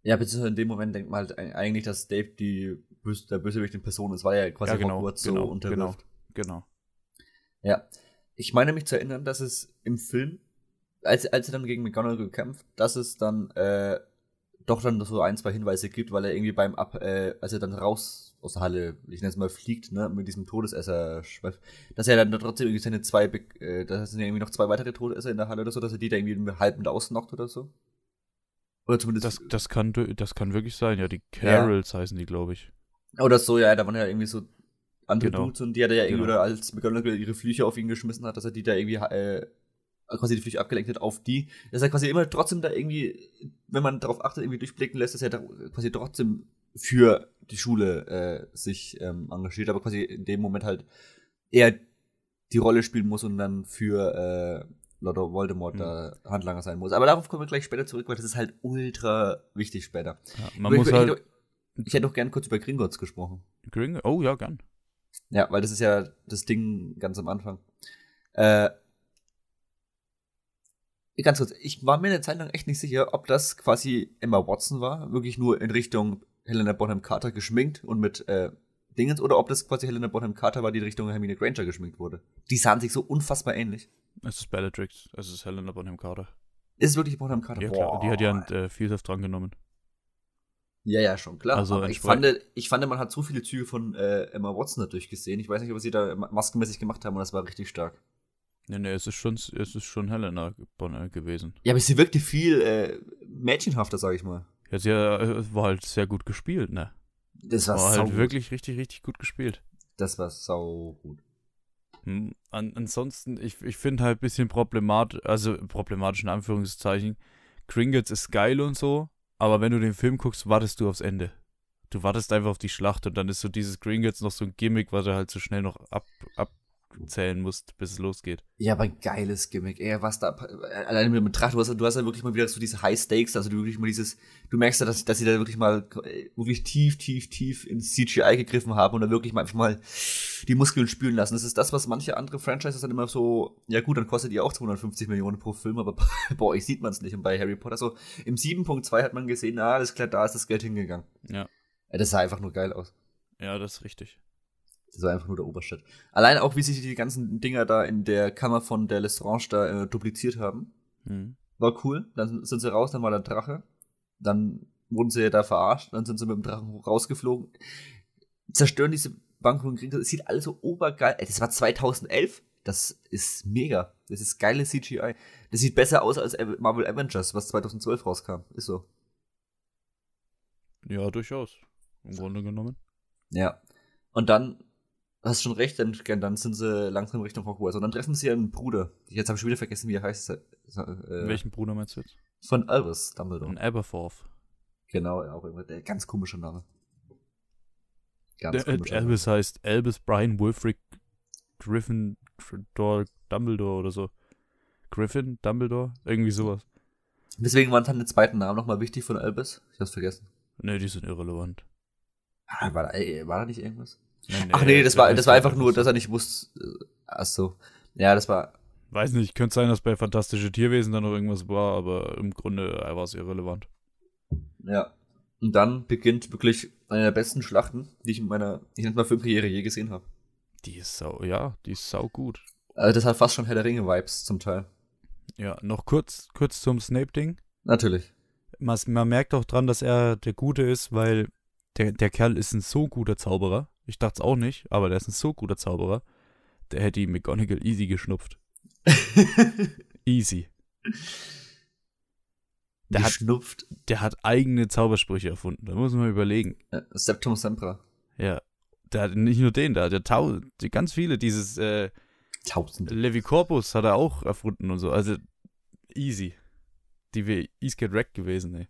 Ja, beziehungsweise in dem Moment denkt man halt eigentlich, dass Dave die Böse, der Bösewicht in Person ist, weil er quasi Ja, genau, Hogwarts genau, so unterwirft. Genau. Ja. Ich meine mich zu erinnern, dass es im Film, als, als er dann gegen McGonagall kämpft, dass es dann äh, doch dann so ein, zwei Hinweise gibt, weil er irgendwie beim Ab, äh, als er dann raus aus der Halle, ich nenne es mal, fliegt, ne, mit diesem Todesesser, dass er dann trotzdem irgendwie seine zwei, Be- äh, da sind ja irgendwie noch zwei weitere Todesesser in der Halle oder so, dass er die da irgendwie halb mit ausnockt oder so. Oder zumindest. Das, das, kann, das kann wirklich sein, ja. Die Carols heißen die, glaube ich. Oder so, ja, da waren ja irgendwie so andere Genau. Dudes und die hat er ja irgendwie, Genau. oder als McGonagall ihre Flüche auf ihn geschmissen hat, dass er die da irgendwie, äh, quasi die Flüche abgelenkt hat auf die, dass er quasi immer trotzdem da irgendwie, wenn man darauf achtet, irgendwie durchblicken lässt, dass er da quasi trotzdem für die Schule äh, sich ähm, engagiert, aber quasi in dem Moment halt eher die Rolle spielen muss und dann für äh, Lord Voldemort Mhm. da Handlanger sein muss. Aber darauf kommen wir gleich später zurück, weil das ist halt ultra wichtig später. Ja, man Aber muss ich, halt. ich, ich hätte noch gern kurz über Gringotts gesprochen. Gring oh, ja, gern. Ja, weil das ist ja das Ding ganz am Anfang. Äh, ganz kurz, ich war mir eine Zeit lang echt nicht sicher, ob das quasi Emma Watson war, wirklich nur in Richtung Helena Bonham Carter geschminkt und mit äh, Dingens, oder ob das quasi Helena Bonham Carter war, die in Richtung Hermine Granger geschminkt wurde. Die sahen sich so unfassbar ähnlich. Es ist Bellatrix. Es ist Helena Bonham Carter. Ist es wirklich Bonham Carter? Ja, klar. Die hat ja Boah. ein äh, Vielsaft dran genommen. Ja, ja, schon klar. Also ich fand, ich fand, man hat so viele Züge von äh, Emma Watson dadurch gesehen. Ich weiß nicht, was sie da ma- maskenmäßig gemacht haben, und das war richtig stark. Nee, nee, es ist schon, es ist schon Helena Bonham gewesen. Ja, aber sie wirkte viel äh, mädchenhafter, sag ich mal. Ja, sie äh, war halt sehr gut gespielt, ne? Das war, War halt wirklich richtig, richtig gut gespielt. Das war sau gut. Hm, An, ansonsten, ich, ich finde halt ein bisschen problematisch, also problematisch in Anführungszeichen. Gringotts ist geil und so, aber wenn du den Film guckst, wartest du aufs Ende. Du wartest einfach auf die Schlacht und dann ist so dieses Gringotts noch so ein Gimmick, was du halt so schnell noch ab, abzählen musst, bis es losgeht. Ja, aber ein geiles Gimmick. Ey, was da, alleine mit dem Betracht, du hast, du hast ja wirklich mal wieder so diese High Stakes, also du wirklich mal dieses, du merkst ja, dass, dass sie da wirklich mal, äh, wirklich tief, tief, tief ins CGI gegriffen haben und da wirklich mal einfach mal die Muskeln spülen lassen. Das ist das, was manche andere Franchises dann immer so, ja gut, dann kostet die auch 250 Millionen pro Film, aber bei euch sieht man es nicht. Und bei Harry Potter so, im 7.2 hat man gesehen, na, alles klar, da ist das Geld hingegangen. Ja, das sah einfach nur geil aus. ja, das ist richtig. Das war einfach nur der Oberstadt. Allein auch, wie sich die ganzen Dinger da in der Kammer von der Lestrange da äh, dupliziert haben, Hm. war cool. Dann sind sie raus, dann war der Drache. Dann wurden sie ja da verarscht, dann sind sie mit dem Drachen rausgeflogen. Zerstören diese Bank und kriegen das. Es sieht alles so obergeil. Ey, das war 2011. Das ist mega. Das ist geile CGI. Das sieht besser aus als Marvel Avengers, was 2012 rauskam. Ist so. Ja, durchaus. Im Grunde genommen. Ja. Und dann, hast schon recht, dann, dann sind sie langsam Richtung Hogwarts. Und dann treffen sie ihren Bruder. Jetzt habe ich schon wieder vergessen, wie er heißt. Äh, Welchen Bruder meinst du jetzt? Von Albus Dumbledore. Ein Aberforth. Genau, auch immer der ganz komische Name. Ganz Der, äh, komischer Name. Albus heißt Albus Brian Wilfrid Griffin Dor- Dumbledore oder so. Griffin Dumbledore? Irgendwie sowas. Deswegen waren dann den zweiten Namen nochmal wichtig von Albus. Ich hab's vergessen. Ne, die sind irrelevant. Ah, War da, ey, war da nicht irgendwas? Nee, Ach nee, das war, das war einfach nur, dass er nicht wusste. äh, Ach so. Ja, das war. Weiß nicht, könnte sein, dass bei Fantastische Tierwesen da noch irgendwas war, aber im Grunde war es irrelevant. Ja. Und dann beginnt wirklich eine der besten Schlachten, die ich in meiner, ich nenne mal Filmkarriere je gesehen habe. Die ist sau, ja, die ist sau gut. Also das hat fast schon Herr der Ringe-Vibes zum Teil. Ja, noch kurz, kurz zum Snape-Ding. Natürlich. Man, man merkt auch dran, dass er der Gute ist, weil der, der Kerl ist ein so guter Zauberer. Ich dachte es auch nicht, aber der ist ein so guter Zauberer. Der hätte die McGonagall easy geschnupft. easy. Der hat, Geschnupft. der hat eigene Zaubersprüche erfunden. Da muss man überlegen. Ja, Septum Sempra. Ja. Der hat nicht nur den, der hat ja tau die, ganz viele. Dieses äh, Tausende. Levi Corpus hat er auch erfunden und so. Also easy. Die wäre easy get wrecked gewesen, ey.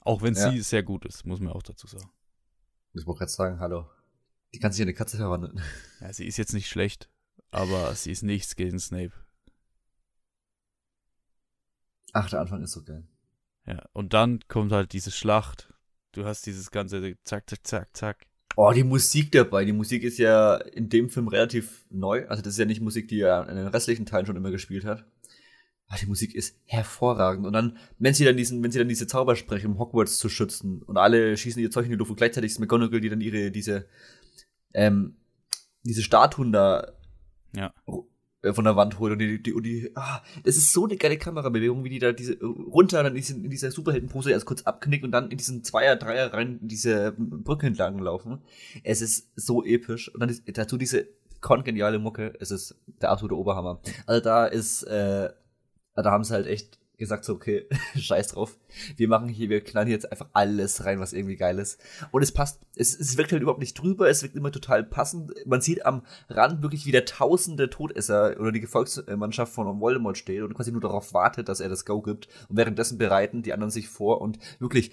Auch wenn Ja. sie sehr gut ist, muss man auch dazu sagen. Ich wollte gerade sagen, hallo. Die kann sich in eine Katze verwandeln. Ja, sie ist jetzt nicht schlecht, aber sie ist nichts gegen Snape. Ach, der Anfang ist so geil. Ja, und dann kommt halt diese Schlacht. Du hast dieses ganze zack, zack, zack, zack. Oh, die Musik dabei. Die Musik ist ja in dem Film relativ neu. Also das ist ja nicht Musik, die er in den restlichen Teilen schon immer gespielt hat. Aber die Musik ist hervorragend. Und dann, wenn sie dann diesen, wenn sie dann diese Zauber sprechen, um Hogwarts zu schützen, und alle schießen ihr Zeug in die Luft und gleichzeitig ist McGonagall, die dann ihre, diese, ähm, diese Statuen da Ja. äh, von der Wand holt und die, die, und die ah, das ist so eine geile Kamerabewegung, wie die da diese runter dann in, diesen, in dieser Superheldenpose erst kurz abknickt und dann in diesen Zweier, Dreier rein diese Brücke entlang laufen. Es ist so episch und dann ist dazu diese kongeniale Mucke, es ist der absolute Oberhammer. Also da ist, äh, da haben sie halt echt gesagt so, okay, scheiß drauf. Wir machen hier, wir knallen jetzt einfach alles rein, was irgendwie geil ist. Und es passt, es, es wirkt halt überhaupt nicht drüber, es wirkt immer total passend. Man sieht am Rand wirklich, wie der tausende Todesser oder die Gefolgsmannschaft von Voldemort steht und quasi nur darauf wartet, dass er das Go gibt. Und währenddessen bereiten die anderen sich vor und wirklich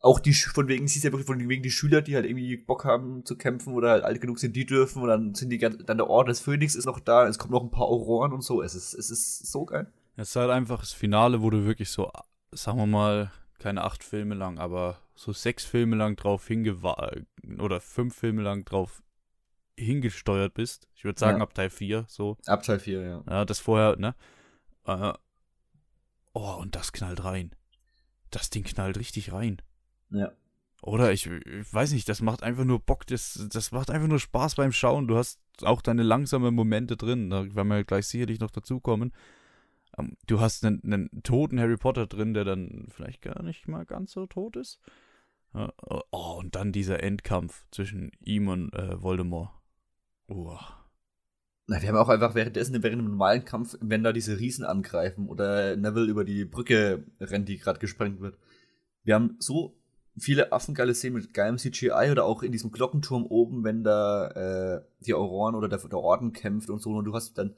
auch die, von wegen, siehst ja wirklich von wegen die Schüler, die halt irgendwie Bock haben zu kämpfen oder halt alt genug sind, die dürfen und dann sind die, dann der Orden des Phönix ist noch da, es kommen noch ein paar Auroren und so. Es ist, es ist so geil. Es ist halt einfach das Finale, wo du wirklich so, sagen wir mal, keine acht Filme lang, aber so sechs Filme lang drauf hingewa oder fünf Filme lang drauf hingesteuert bist. Ich würde sagen, Ja. ab Teil 4, so. Ab Teil 4, ja. Ja, das vorher, ne? Äh, oh, und das knallt rein. Das Ding knallt richtig rein. Ja. Oder ich, ich weiß nicht, das macht einfach nur Bock, das, das macht einfach nur Spaß beim Schauen. Du hast auch deine langsamen Momente drin, da werden wir gleich sicherlich noch dazukommen. Ähm, Du hast einen, einen toten Harry Potter drin, der dann vielleicht gar nicht mal ganz so tot ist. Ja, Oh, und dann dieser Endkampf zwischen ihm und äh, Voldemort. Oh. Na, wir haben auch einfach währenddessen, während dem normalen Kampf, wenn da diese Riesen angreifen oder Neville über die Brücke rennt, die gerade gesprengt wird. Wir haben so viele affengeile Szenen mit geilem CGI oder auch in diesem Glockenturm oben, wenn da äh, die Auroren oder der, der Orden kämpft und so und du hast dann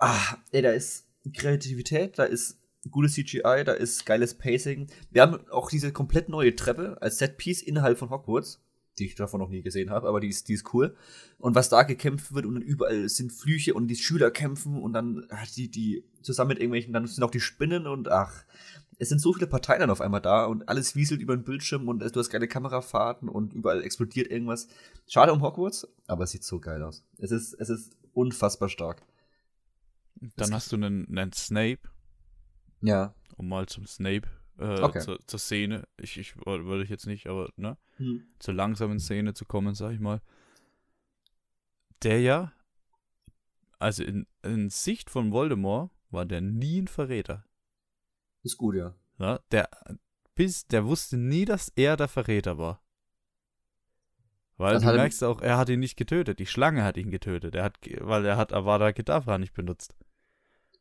ah, ey, da ist Kreativität, da ist gutes CGI, da ist geiles Pacing. Wir haben auch diese komplett neue Treppe als Setpiece innerhalb von Hogwarts, die ich davon noch nie gesehen habe, aber die ist, die ist cool. Und was da gekämpft wird und dann überall sind Flüche und die Schüler kämpfen und dann ach, die, die zusammen mit irgendwelchen, dann sind auch die Spinnen und ach, es sind so viele Parteien dann auf einmal da und alles wieselt über den Bildschirm und du hast geile Kamerafahrten und überall explodiert irgendwas. Schade um Hogwarts, aber es sieht so geil aus. Es ist, es ist unfassbar stark. Dann hast du einen, einen Snape, Ja. um mal zum Snape, äh, Okay. zur, zur Szene. Ich, ich würde ich jetzt nicht, aber ne? Hm. zur langsamen Szene zu kommen, sag ich mal. Der ja, also in, in Sicht von Voldemort war der nie ein Verräter. Ist gut, ja. Ja? Der, bis, der wusste nie, dass er der Verräter war. Weil Das du er- merkst auch, er hat ihn nicht getötet. Die Schlange hat ihn getötet. Er hat, weil er hat Avada Kedavra nicht benutzt.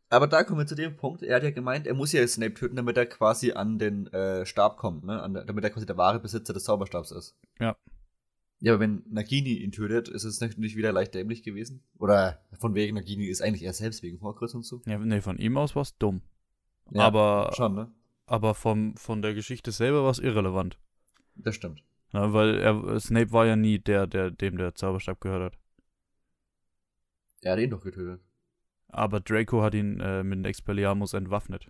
Aber da kommen wir zu dem Punkt, er hat ja gemeint, er muss ja Snape töten, damit er quasi an den äh, Stab kommt, ne? Der, damit er quasi der wahre Besitzer des Zauberstabs ist. Ja. Ja, aber wenn Nagini ihn tötet, ist es natürlich wieder leicht dämlich gewesen. Oder von wegen Nagini ist eigentlich er selbst wegen Horcrux und so. Ja, nee, von ihm aus war es dumm. Ja, aber Schon, ne? aber vom, von der Geschichte selber war es irrelevant. Das stimmt. Ja, weil er, Snape war ja nie der, der, dem der Zauberstab gehört hat. Er hat ihn doch getötet. Aber Draco hat ihn äh, mit Expelliarmus entwaffnet.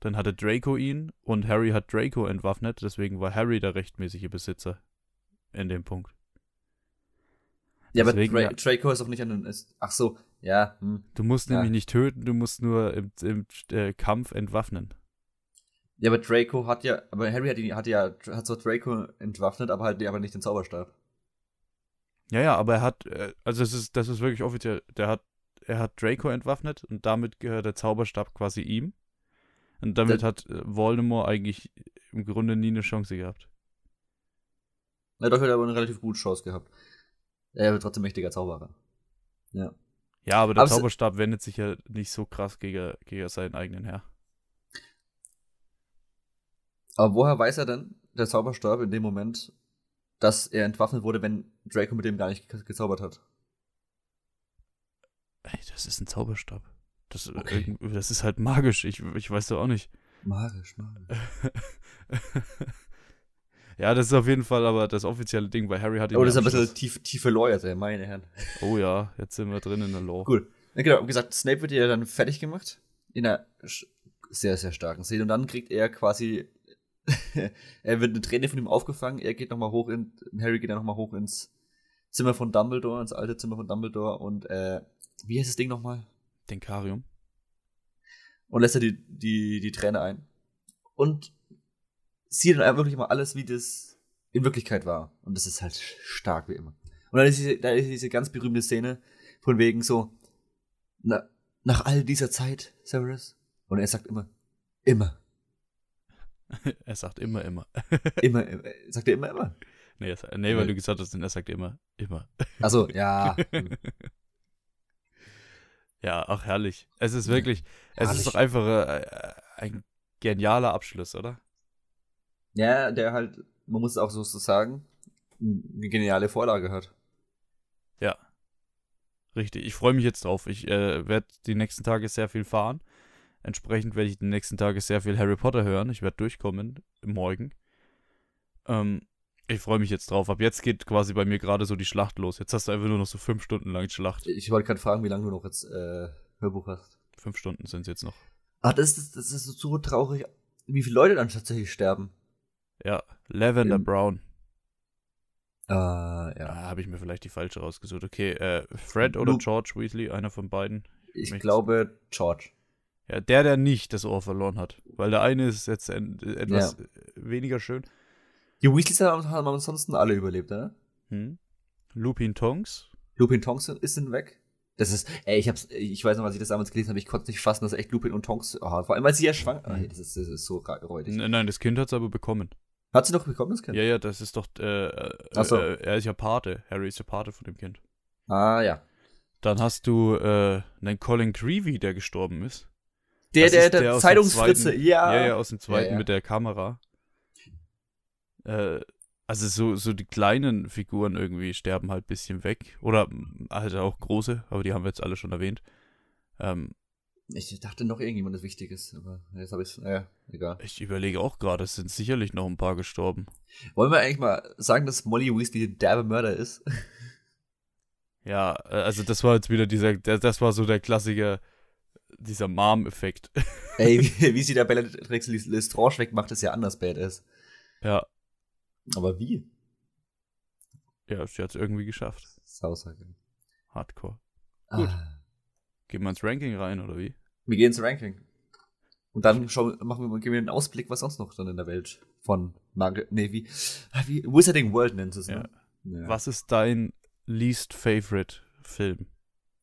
Dann hatte Draco ihn und Harry hat Draco entwaffnet, deswegen war Harry der rechtmäßige Besitzer in dem Punkt. Ja, Deswegen, aber Dra. Draco ist auch nicht an den. Ach so, Ja, hm. Du musst Ja. nämlich nicht töten, du musst nur im, im äh, Kampf entwaffnen. Ja, aber Draco hat ja, aber Harry hat, ihn, hat ja, hat zwar Draco entwaffnet, aber halt aber nicht den Zauberstab. Ja, ja, aber er hat, äh, also das ist, das ist wirklich offiziell, der hat, er hat Draco entwaffnet und damit gehört der Zauberstab quasi ihm. Und damit Da- hat äh, Voldemort eigentlich im Grunde nie eine Chance gehabt. Na, doch hat er aber eine relativ gute Chance gehabt. Er wird trotzdem mächtiger Zauberer. Ja. Ja, aber der Aber Zauberstab wendet sich ja nicht so krass gegen, gegen seinen eigenen Herr. Aber woher weiß er denn, der Zauberstab in dem Moment, dass er entwaffnet wurde, wenn Draco mit dem gar nicht ge gezaubert hat? Ey, das ist ein Zauberstab. Das, äh, Okay. das ist halt magisch. Ich, ich weiß doch auch nicht. Magisch, magisch. ja, das ist auf jeden Fall aber das offizielle Ding, weil Harry hat ihn Oh, das ist ein bisschen tief, tiefe Lawyer, ey, meine Herren. Oh ja, jetzt sind wir drin in der Lore. Gut. Ja, genau, wie gesagt, Snape wird ja dann fertig gemacht. In einer sehr, sehr starken Szene. Und dann kriegt er quasi. er wird eine Träne von ihm aufgefangen. Er geht nochmal hoch in. Harry geht dann nochmal hoch ins Zimmer von Dumbledore, ins alte Zimmer von Dumbledore. Und, äh, wie heißt das Ding nochmal? Denkarium. Und lässt er die, die, die Träne ein. Und sieht dann einfach wirklich mal alles, wie das in Wirklichkeit war. Und das ist halt stark wie immer. Und dann ist diese, da ist diese ganz berühmte Szene von wegen so, na, nach all dieser Zeit, Severus. Und er sagt immer, immer, er sagt immer, immer. immer, immer. Sagt er immer, immer. nee, er sagt, nee, weil du gesagt hast, er sagt immer, immer. Achso, ja. Ja, ach herrlich. Es ist wirklich, es Herrlich. ist doch einfach äh, ein genialer Abschluss, oder? ja, der halt, man muss es auch so so sagen, eine geniale Vorlage hat. Ja. Richtig. Ich freue mich jetzt drauf. Ich äh, werde die nächsten Tage sehr viel fahren. Entsprechend werde ich die nächsten Tage sehr viel Harry Potter hören. Ich werde durchkommen morgen. Ähm, ich freue mich jetzt drauf. Ab jetzt geht quasi bei mir gerade so die Schlacht los. Jetzt hast du einfach nur noch so fünf Stunden lang Schlacht. Ich wollte gerade fragen, wie lange du noch jetzt äh, Hörbuch hast. Fünf Stunden sind es jetzt noch. Ach, das ist, das ist so traurig, wie viele Leute dann tatsächlich sterben. Ja, Lavender Im- Brown. Ah, Ja, habe ich mir vielleicht die falsche rausgesucht. Okay, äh, Fred oder Lu- George Weasley, einer von beiden. Ich Möchtest- glaube George. Ja, der, der nicht das Ohr verloren hat. Weil der eine ist jetzt etwas äh, weniger schön. Die Weasleys haben, haben ansonsten alle überlebt, ne? Hm? Lupin Tonks. Lupin Tonks ist sind weg. Das ist, ey, ich hab's, ich weiß noch, als ich das damals gelesen habe, ich konnte es nicht fassen, dass echt Lupin und Tonks, oh, vor allem, weil sie ja schwanger, oh, das, ist, das ist so räudig. N nein, das Kind hat es aber bekommen. Hat sie noch bekommen, das Kind? Ja, ja, das ist doch. Äh, äh, so. äh, er ist ja Pate. Harry ist ja Pate von dem Kind. Ah, ja. Dann hast du äh, einen Colin Creevy, der gestorben ist. Der, Das der, ist der, der Zeitungsfritze, ja. Ja, ja, aus dem zweiten Ja, ja. mit der Kamera. Äh, also so, so die kleinen Figuren irgendwie sterben halt ein bisschen weg. Oder halt auch große, aber die haben wir jetzt alle schon erwähnt. Ähm, Ich dachte noch irgendjemand ist Wichtiges, aber jetzt habe ich naja, egal. ich überlege auch gerade, es sind sicherlich noch ein paar gestorben. Wollen wir eigentlich mal sagen, dass Molly Weasley der derbe Mörder ist? Ja, äh, also das war jetzt wieder dieser, der, das war so der Klassiker, dieser Mom-Effekt. Ey, wie, wie sie der Bellatrix Lestrange wegmacht, ist ja anders badass. ja, Aber wie? ja, sie hat es irgendwie geschafft. Sausager. Hardcore. Gut. Ah. Gehen wir ins Ranking rein, oder wie? Wir gehen ins Ranking. Und dann schauen, machen wir, geben wir einen Ausblick, was sonst noch dann in der Welt von Mag nee, wie, ah, wie Wizarding World nennt es, ne? Ja. Was ist dein least favorite Film?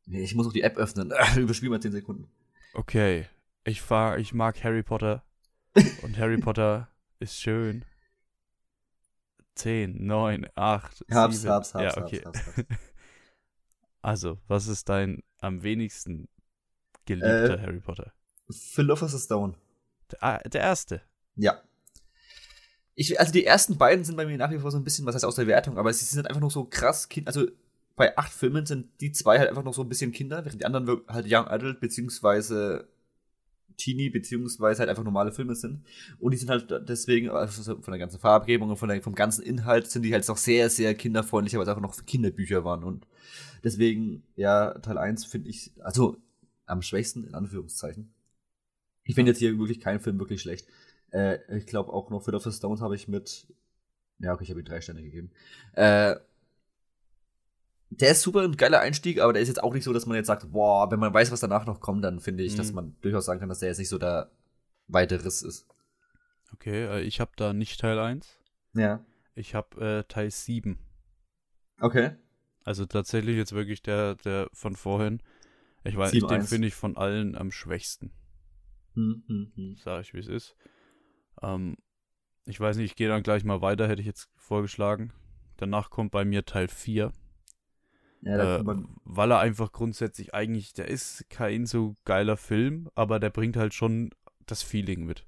Nee, ich muss auch die App öffnen. Ah, Überspiel mal 10 Sekunden. Okay, ich fahr, ich mag Harry Potter und Harry Potter ist schön. 10, 9, 8, Habs, 7. habs, habs, ja, habs, okay. habs, habs. Also, was ist dein am wenigsten geliebter Äh. Harry Potter? Philosopher's Stone. Der, ah, der erste. Ja. Ich, also die ersten beiden sind bei mir nach wie vor so ein bisschen, was heißt aus der Wertung, aber sie sind einfach noch so krass Kind, also bei acht Filmen sind die zwei halt einfach noch so ein bisschen Kinder, während die anderen halt Young Adult beziehungsweise Teenie beziehungsweise halt einfach normale Filme sind. Und die sind halt deswegen, also so von der ganzen Farbgebung und von der, vom ganzen Inhalt sind die halt auch sehr, sehr kinderfreundlich, weil es einfach noch Kinderbücher waren. Und deswegen, ja, Teil 1 finde ich, also am schwächsten in Anführungszeichen. Ich finde jetzt hier wirklich keinen Film wirklich schlecht. Äh, ich glaube auch noch Philosopher's Stones habe ich mit, ja okay, ich habe ihm drei Sterne gegeben. Äh, der ist super ein geiler Einstieg, aber der ist jetzt auch nicht so, dass man jetzt sagt, boah, wenn man weiß, was danach noch kommt, dann finde ich, mhm. dass man durchaus sagen kann, dass der jetzt nicht so der weiteres ist. Okay, äh, ich habe da nicht Teil 1. Ja. Ich habe äh, Teil 7. Okay. Also tatsächlich jetzt wirklich der, der von vorhin. Ich weiß, nicht, den finde ich von allen am schwächsten. Hm, hm, hm. Sag ich, wie es ist. Ähm, ich weiß nicht, ich gehe dann gleich mal weiter, hätte ich jetzt vorgeschlagen. Danach kommt bei mir Teil 4. Ja, äh, weil er einfach grundsätzlich eigentlich, der ist kein so geiler Film, aber der bringt halt schon das Feeling mit.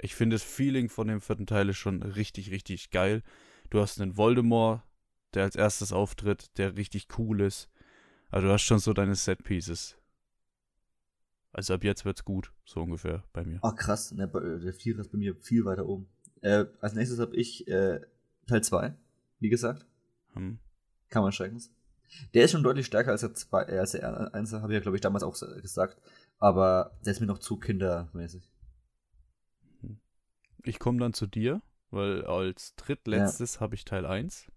Ich finde das Feeling von dem vierten Teil ist schon richtig, richtig geil. Du hast einen Voldemort, der als erstes auftritt, der richtig cool ist. Also du hast schon so deine Set Pieces. Also ab jetzt wird's gut, so ungefähr bei mir. Ah, krass. Ne, der Vierer ist bei mir viel weiter oben. Äh, als nächstes habe ich äh, Teil 2, wie gesagt. Hm. Kann man schreckens. Der ist schon deutlich stärker als der, zwei, äh, als der 1, habe ich ja, glaube ich, damals auch gesagt. Aber der ist mir noch zu kindermäßig. Hm. Ich komme dann zu dir, weil als drittletztes ja. habe ich Teil 1.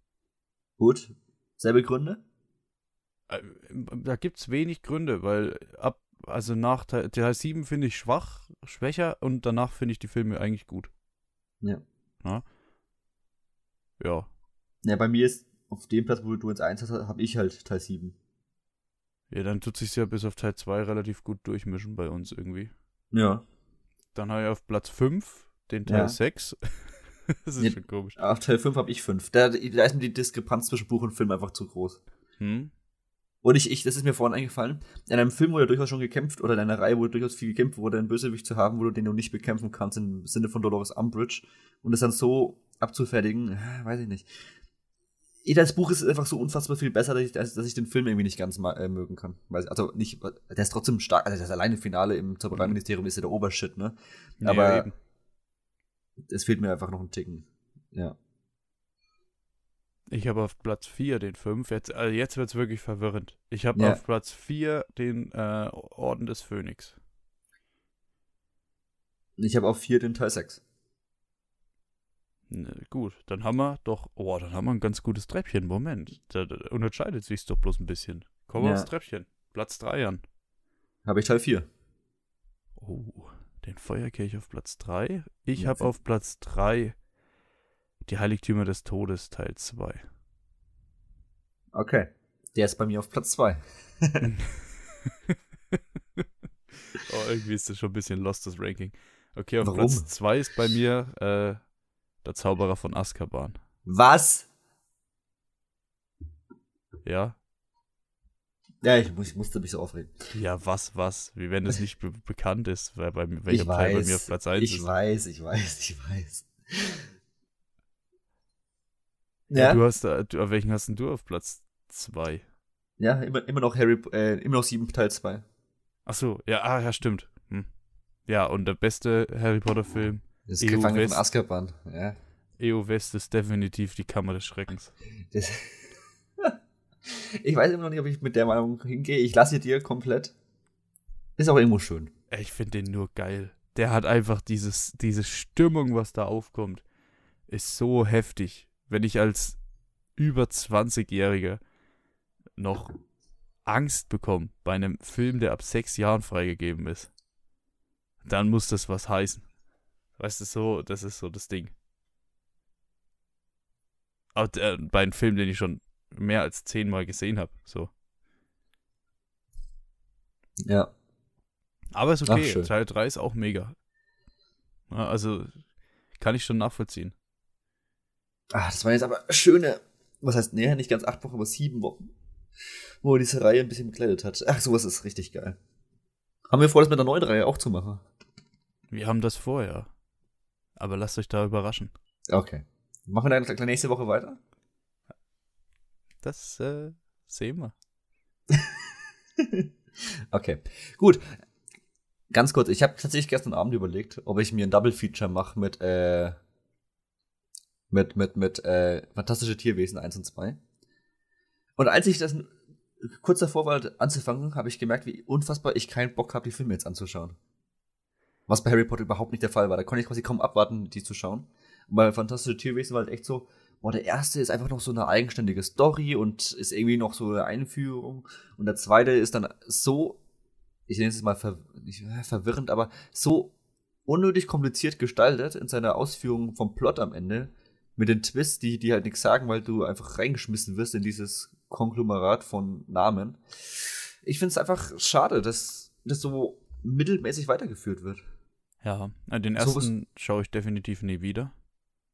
Gut. Selbe Gründe? Äh, da gibt es wenig Gründe, weil ab, also nach Teil, Teil 7 finde ich schwach, schwächer und danach finde ich die Filme eigentlich gut. Ja. Na? Ja. Ja, bei mir ist auf dem Platz, wo du jetzt 1 hast, habe ich halt Teil 7. Ja, dann tut sich ja bis auf Teil 2 relativ gut durchmischen bei uns irgendwie. Ja. Dann habe ich auf Platz 5 den Teil ja. 6. das ist ja, schon komisch. Auf Teil 5 habe ich 5. Da, da ist mir die Diskrepanz zwischen Buch und Film einfach zu groß. Hm? Und ich, ich, das ist mir vorhin eingefallen, in einem Film wurde durchaus schon gekämpft, oder in einer Reihe wurde durchaus viel gekämpft, wurde ein Bösewicht zu haben, wo du den du nicht bekämpfen kannst, im Sinne von Dolores Umbridge. Und das dann so abzufertigen, äh, weiß ich nicht. Das Buch ist einfach so unfassbar viel besser, dass ich, dass ich den Film irgendwie nicht ganz äh, mögen kann. Also nicht, der ist trotzdem stark, also das alleine Finale im Zaubereiministerium ist ja der Obershit, ne? Aber es fehlt mir einfach noch ein Ticken. Ja. Ich habe auf Platz 4 den 5. Jetzt, also jetzt wird es wirklich verwirrend. Ich habe ja. auf Platz 4 den äh, Orden des Phönix. Ich habe auf 4 den Teil 6. Ne, gut, dann haben wir doch, oh, dann haben wir ein ganz gutes Treppchen. Moment, da, da unterscheidet sich doch bloß ein bisschen. Komm ja. aufs Treppchen. Platz 3 an. Habe ich Teil 4. Oh, den Feuerkelch auf Platz 3. Ich habe auf Platz 3 die Heiligtümer des Todes Teil 2. Okay. Der ist bei mir auf Platz 2. oh, irgendwie ist das schon ein bisschen lost, das Ranking. Okay, auf Warum? Platz 2 ist bei mir äh, der Zauberer von Azkaban. Was? Ja. Ja, ich, ich, musste mich so aufregen. Ja, was, was? Wie wenn es nicht be bekannt ist, weil bei, welcher Teil bei mir auf Platz 1 ich ist. Ich weiß, ich weiß, ich weiß. Ja. ja du hast, äh, du, welchen hast denn du auf Platz 2? Ja, immer, immer noch Harry, äh, immer noch 7 Teil 2. Ach so, ja, ah, ja, stimmt. Hm. Ja, und der beste Harry Potter Film. Das ist Gefangene von Azkaban, ja. EO West ist definitiv die Kammer des Schreckens. Das ich weiß immer noch nicht, ob ich mit der Meinung hingehe. Ich lasse dir komplett. Ist auch irgendwo schön. Ich finde den nur geil. Der hat einfach dieses, diese Stimmung, was da aufkommt, ist so heftig wenn ich als über 20-Jähriger noch Angst bekomme bei einem Film, der ab sechs Jahren freigegeben ist, dann muss das was heißen. Weißt du, so, das ist so das Ding. Aber äh, bei einem Film, den ich schon mehr als zehnmal gesehen habe, so. Ja. Aber ist okay, Ach, Teil 3 ist auch mega. Ja, also, kann ich schon nachvollziehen. Ah, das waren jetzt aber schöne, was heißt, nee, nicht ganz acht Wochen, aber sieben Wochen, wo diese Reihe ein bisschen begleitet hat. Ach, sowas ist richtig geil. Haben wir vor, das mit der neuen Reihe auch zu machen? Wir haben das vorher. Aber lasst euch da überraschen. Okay. Machen wir dann nächste Woche weiter? Das äh, sehen wir. okay. Gut. Ganz kurz, ich habe tatsächlich gestern Abend überlegt, ob ich mir ein Double Feature mache mit äh, mit, mit, mit äh, Fantastische Tierwesen 1 und 2. Und als ich das kurz davor war anzufangen, habe ich gemerkt, wie unfassbar ich keinen Bock habe, die Filme jetzt anzuschauen. Was bei Harry Potter überhaupt nicht der Fall war. Da konnte ich quasi kaum abwarten, die zu schauen. Und bei Fantastische Tierwesen war halt echt so, boah, der erste ist einfach noch so eine eigenständige Story und ist irgendwie noch so eine Einführung. Und der zweite ist dann so, ich nenne es mal ver, nicht, äh, verwirrend, aber so unnötig kompliziert gestaltet in seiner Ausführung vom Plot am Ende. Mit den Twists, die, die halt nichts sagen, weil du einfach reingeschmissen wirst in dieses Konglomerat von Namen. Ich finde es einfach schade, dass das so mittelmäßig weitergeführt wird. Ja, äh, den ersten schaue ich definitiv nie wieder.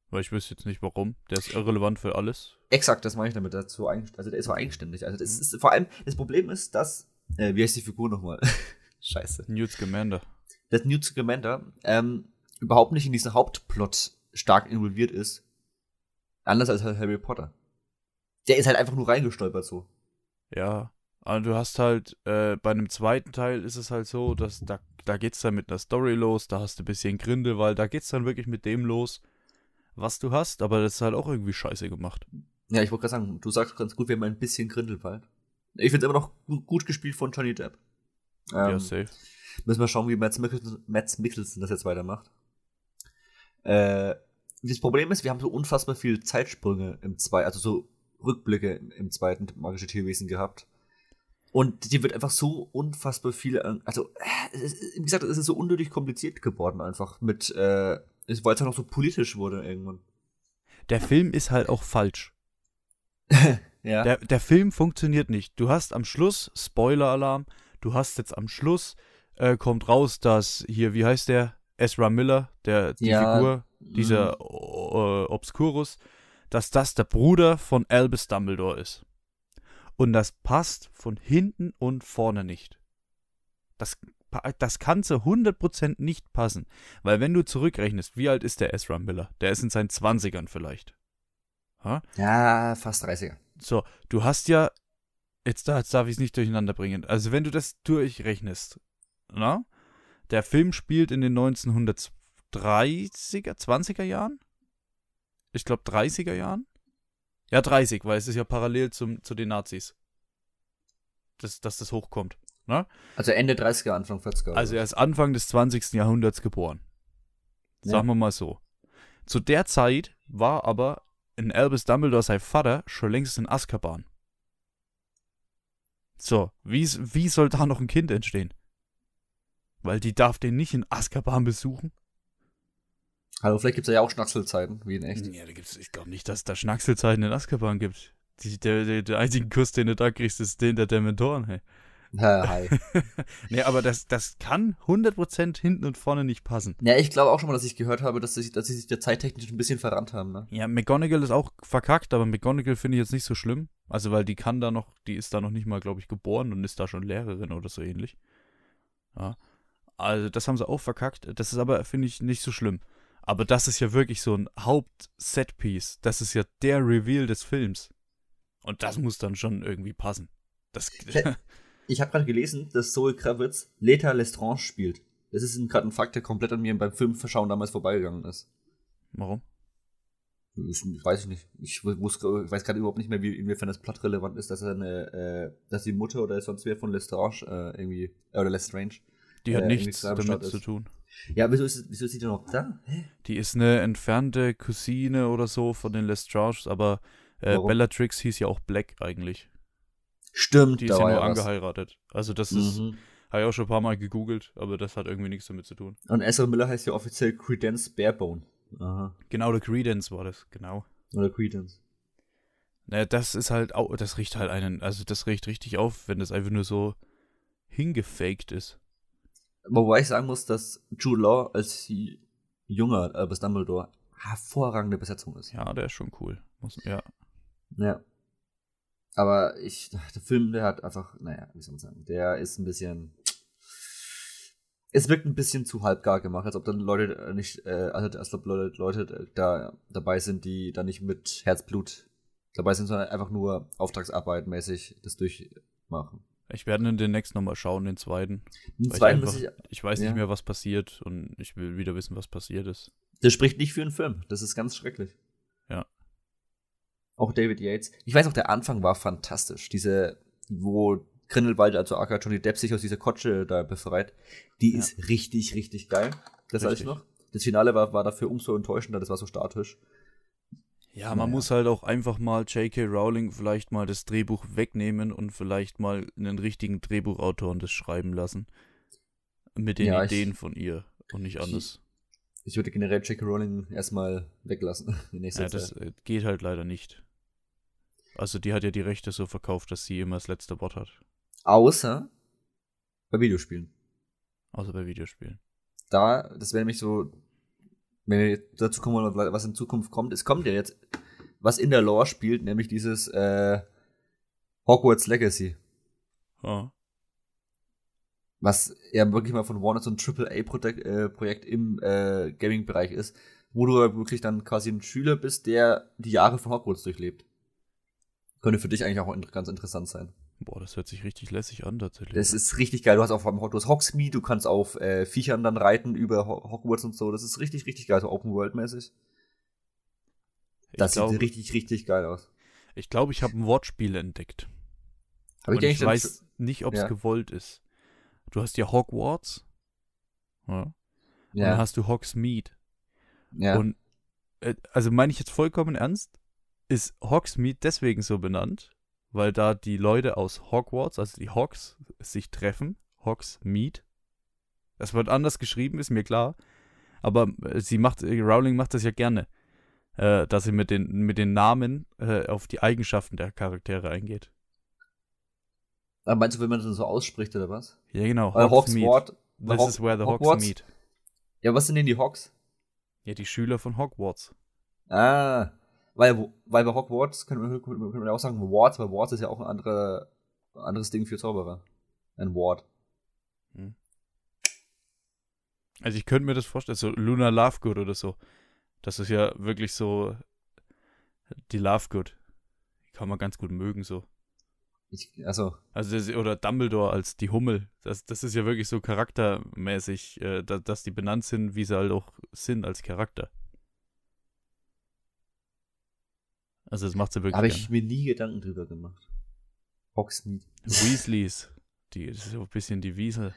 Weil ich wüsste jetzt nicht warum. Der ist irrelevant für alles. Exakt, das meine ich damit. Dazu also der ist so eigenständig. Also das ist, vor allem, das Problem ist, dass, äh, wie heißt die Figur nochmal? Scheiße. Newt Scamander. Dass Newt Scamander ähm, überhaupt nicht in diesen Hauptplot stark involviert ist. Anders als Harry Potter. Der ist halt einfach nur reingestolpert so. Ja, aber du hast halt, äh, bei einem zweiten Teil ist es halt so, dass da, da geht's dann mit einer Story los, da hast du ein bisschen Grindelwald, da geht's dann wirklich mit dem los, was du hast, aber das ist halt auch irgendwie scheiße gemacht. Ja, ich wollte gerade sagen, du sagst ganz gut, wir haben ein bisschen Grindelwald. Ich finde es immer noch gut gespielt von Johnny Depp. Ähm, ja, safe. Müssen wir schauen, wie Mads Mikkelsen, Mads Mikkelsen das jetzt weitermacht. Äh, das Problem ist, wir haben so unfassbar viele Zeitsprünge im zweiten, also so Rückblicke im zweiten magische Tierwesen gehabt. Und die wird einfach so unfassbar viel, also, äh, wie gesagt, es ist so unnötig kompliziert geworden einfach mit, äh, weil es halt auch so politisch wurde irgendwann. Der Film ist halt auch falsch. ja. Der, der Film funktioniert nicht. Du hast am Schluss, Spoiler-Alarm, du hast jetzt am Schluss, äh, kommt raus, dass hier, wie heißt der? Ezra Miller, der, die ja. Figur, dieser äh, Obscurus, dass das der Bruder von Albus Dumbledore ist. Und das passt von hinten und vorne nicht. Das, das kann zu 100% nicht passen. Weil wenn du zurückrechnest, wie alt ist der Ezra Miller? Der ist in seinen 20ern vielleicht. Ha? Ja, fast 30er. So, du hast ja, jetzt, jetzt darf ich es nicht durcheinander bringen. Also wenn du das durchrechnest, na? Der Film spielt in den 1930er, 20er Jahren? Ich glaube 30er Jahren? Ja, 30, weil es ist ja parallel zum, zu den Nazis. Dass, dass das hochkommt. Ne? Also Ende 30er, Anfang 40er. Also er ist Anfang des 20. Jahrhunderts geboren. Sagen ja. wir mal so. Zu der Zeit war aber in Albus Dumbledore sein Vater schon längst in Azkaban. So, wie, wie soll da noch ein Kind entstehen? Weil die darf den nicht in Azkaban besuchen? Hallo, vielleicht gibt es ja auch Schnackselzeiten, wie in echt. Ja, da gibt's, ich glaube nicht, dass es da Schnackselzeiten in Azkaban gibt. Die, der, der, der einzige Kuss, den du da kriegst, ist den der Dementoren, hey. Ja, hi. nee, aber das, das kann 100% hinten und vorne nicht passen. Ja, ich glaube auch schon mal, dass ich gehört habe, dass sie, dass sie sich der zeittechnisch ein bisschen verrannt haben, ne? Ja, McGonagall ist auch verkackt, aber McGonagall finde ich jetzt nicht so schlimm. Also, weil die kann da noch, die ist da noch nicht mal, glaube ich, geboren und ist da schon Lehrerin oder so ähnlich. Ja. Also, das haben sie auch verkackt. Das ist aber, finde ich, nicht so schlimm. Aber das ist ja wirklich so ein Haupt-Set-Piece. Das ist ja der Reveal des Films. Und das muss dann schon irgendwie passen. Das ich habe gerade gelesen, dass Zoe Kravitz Leta Lestrange spielt. Das ist gerade ein Fakt, der komplett an mir beim Filmverschauen damals vorbeigegangen ist. Warum? Ich, weiß ich nicht. Ich, ich weiß gerade überhaupt nicht mehr, wie, inwiefern das Plot relevant ist, dass er eine, äh, dass die Mutter oder sonst wer von Lestrange äh, irgendwie, äh, oder Lestrange. Die hat äh, nichts damit zu tun. Ja, wieso ist, wieso ist sie denn noch da? Hä? Die ist eine entfernte Cousine oder so von den Lestranges, aber äh, Bellatrix hieß ja auch Black eigentlich. Stimmt, Die ist ja nur angeheiratet. Also das ist, mhm. habe ich auch schon ein paar Mal gegoogelt, aber das hat irgendwie nichts damit zu tun. Und Ezra Miller heißt ja offiziell Credence Barebone. Aha. Genau, der Credence war das, genau. Oder Credence. Naja, das ist halt, auch, das riecht halt einen, also das riecht richtig auf, wenn das einfach nur so hingefaked ist. Wobei ich sagen muss, dass Jude Law als junger Albus Dumbledore hervorragende Besetzung ist. Ja, der ist schon cool. Muss, ja. Ja. Aber ich, der Film, der hat einfach, naja, wie soll man sagen, der ist ein bisschen. Es wirkt ein bisschen zu halbgar gemacht, als ob dann Leute nicht, äh, also als ob Leute, Leute da dabei sind, die da nicht mit Herzblut dabei sind, sondern einfach nur auftragsarbeitmäßig das durchmachen. Ich werde den nächsten nochmal schauen, den zweiten. Den zweiten ich, einfach, ich, ich, weiß ja. nicht mehr, was passiert und ich will wieder wissen, was passiert ist. Das spricht nicht für einen Film. Das ist ganz schrecklich. Ja. Auch David Yates. Ich weiß auch, der Anfang war fantastisch. Diese, wo Grindelwald, also aka Johnny Depp, sich aus dieser Kotsche da befreit. Die Ja. ist richtig, richtig geil. Das weiß ich noch. Das Finale war, war dafür umso enttäuschender, das war so statisch. Ja, man Naja. muss halt auch einfach mal J.K. Rowling vielleicht mal das Drehbuch wegnehmen und vielleicht mal einen richtigen Drehbuchautoren das schreiben lassen. Mit den Ja, ich- Ideen von ihr und nicht ich- anders. Ich würde generell J.K. Rowling erstmal weglassen Ja, das äh, geht halt leider nicht. Also die hat ja die Rechte so verkauft, dass sie immer das letzte Wort hat. Außer bei Videospielen. Außer bei Videospielen. Da, das wäre nämlich so, wenn wir dazu kommen, was in Zukunft kommt. Es kommt ja jetzt, was in der Lore spielt, nämlich dieses äh, Hogwarts Legacy. Ja. was ja wirklich mal von Warner so ein AAA-Projekt äh, Projekt im äh, Gaming-Bereich ist, wo du wirklich dann quasi ein Schüler bist, der die Jahre von Hogwarts durchlebt. Könnte für dich eigentlich auch ganz interessant sein. Boah, das hört sich richtig lässig an tatsächlich. Das ist richtig geil. Du hast auf du hast Hogsmeade, du kannst auf äh, Viechern dann reiten über Ho Hogwarts und so. Das ist richtig, richtig geil, so Open World-mäßig. ich Das glaube, sieht richtig, richtig geil aus. ich, glaub, ich habe ein Wortspiel entdeckt. Hab ich Und ich eigentlich weiß nicht, ob es Ja. gewollt ist. Du hast ja Hogwarts. Ja. Und dann ja, hast du Hogsmeade. ja. Und äh, also meine ich jetzt vollkommen ernst, ist Hogsmeade deswegen so benannt, weil da die Leute aus Hogwarts, also die Hogs, sich treffen. Hogsmeade. Das wird anders geschrieben, ist mir klar. Aber äh, sie macht, äh, Rowling macht das ja gerne. Äh, dass sie mit den, mit den Namen äh, auf die Eigenschaften der Charaktere eingeht. Aber meinst du, wenn man das so ausspricht oder was? Ja, genau. Weil. Hogswort. weil This Hog- is where the Hogs Hogwarts- meet. Ja, was sind denn die Hogs? Ja, die Schüler von Hogwarts. Ah, weil, weil bei Hogwarts können wir, können wir können wir auch sagen Warts, weil Warts ist ja auch ein andere, anderes Ding für Zauberer. Ein Ward. Also ich könnte mir das vorstellen, so Luna Lovegood oder so. Das ist ja wirklich so die Lovegood. Die kann man ganz gut mögen so. Ich, also, Also das, oder Dumbledore als die Hummel. Das, das ist ja wirklich so charaktermäßig, äh, da, dass die benannt sind, wie sie halt auch sind als Charakter. Also das macht sie wirklich habe ich mir nie Gedanken drüber gemacht. Hogsmeade. Weasleys, die das ist so ein bisschen die Wiesel.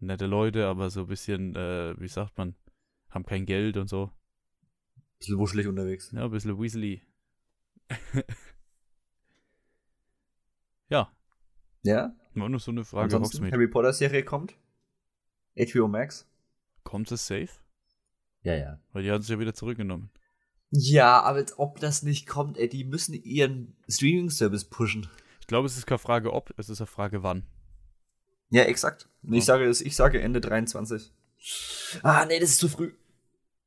Nette Leute, aber so ein bisschen, äh, wie sagt man, haben kein Geld und so. Bisschen wuschelig unterwegs. Ja, ein bisschen Weasley. ja, Ja? war nur so eine Frage. Ansonsten, Hogsmeade. Harry Potter Serie kommt. HBO Max. Kommt es safe? Ja, ja. Weil die haben es ja wieder zurückgenommen. Ja, aber als ob das nicht kommt, ey, die müssen ihren Streaming-Service pushen. Ich glaube, es ist keine Frage ob, es ist eine Frage wann. Ja, exakt. Ich Ja. sage es, ich sage Ende 23. Ah, nee, das ist zu früh.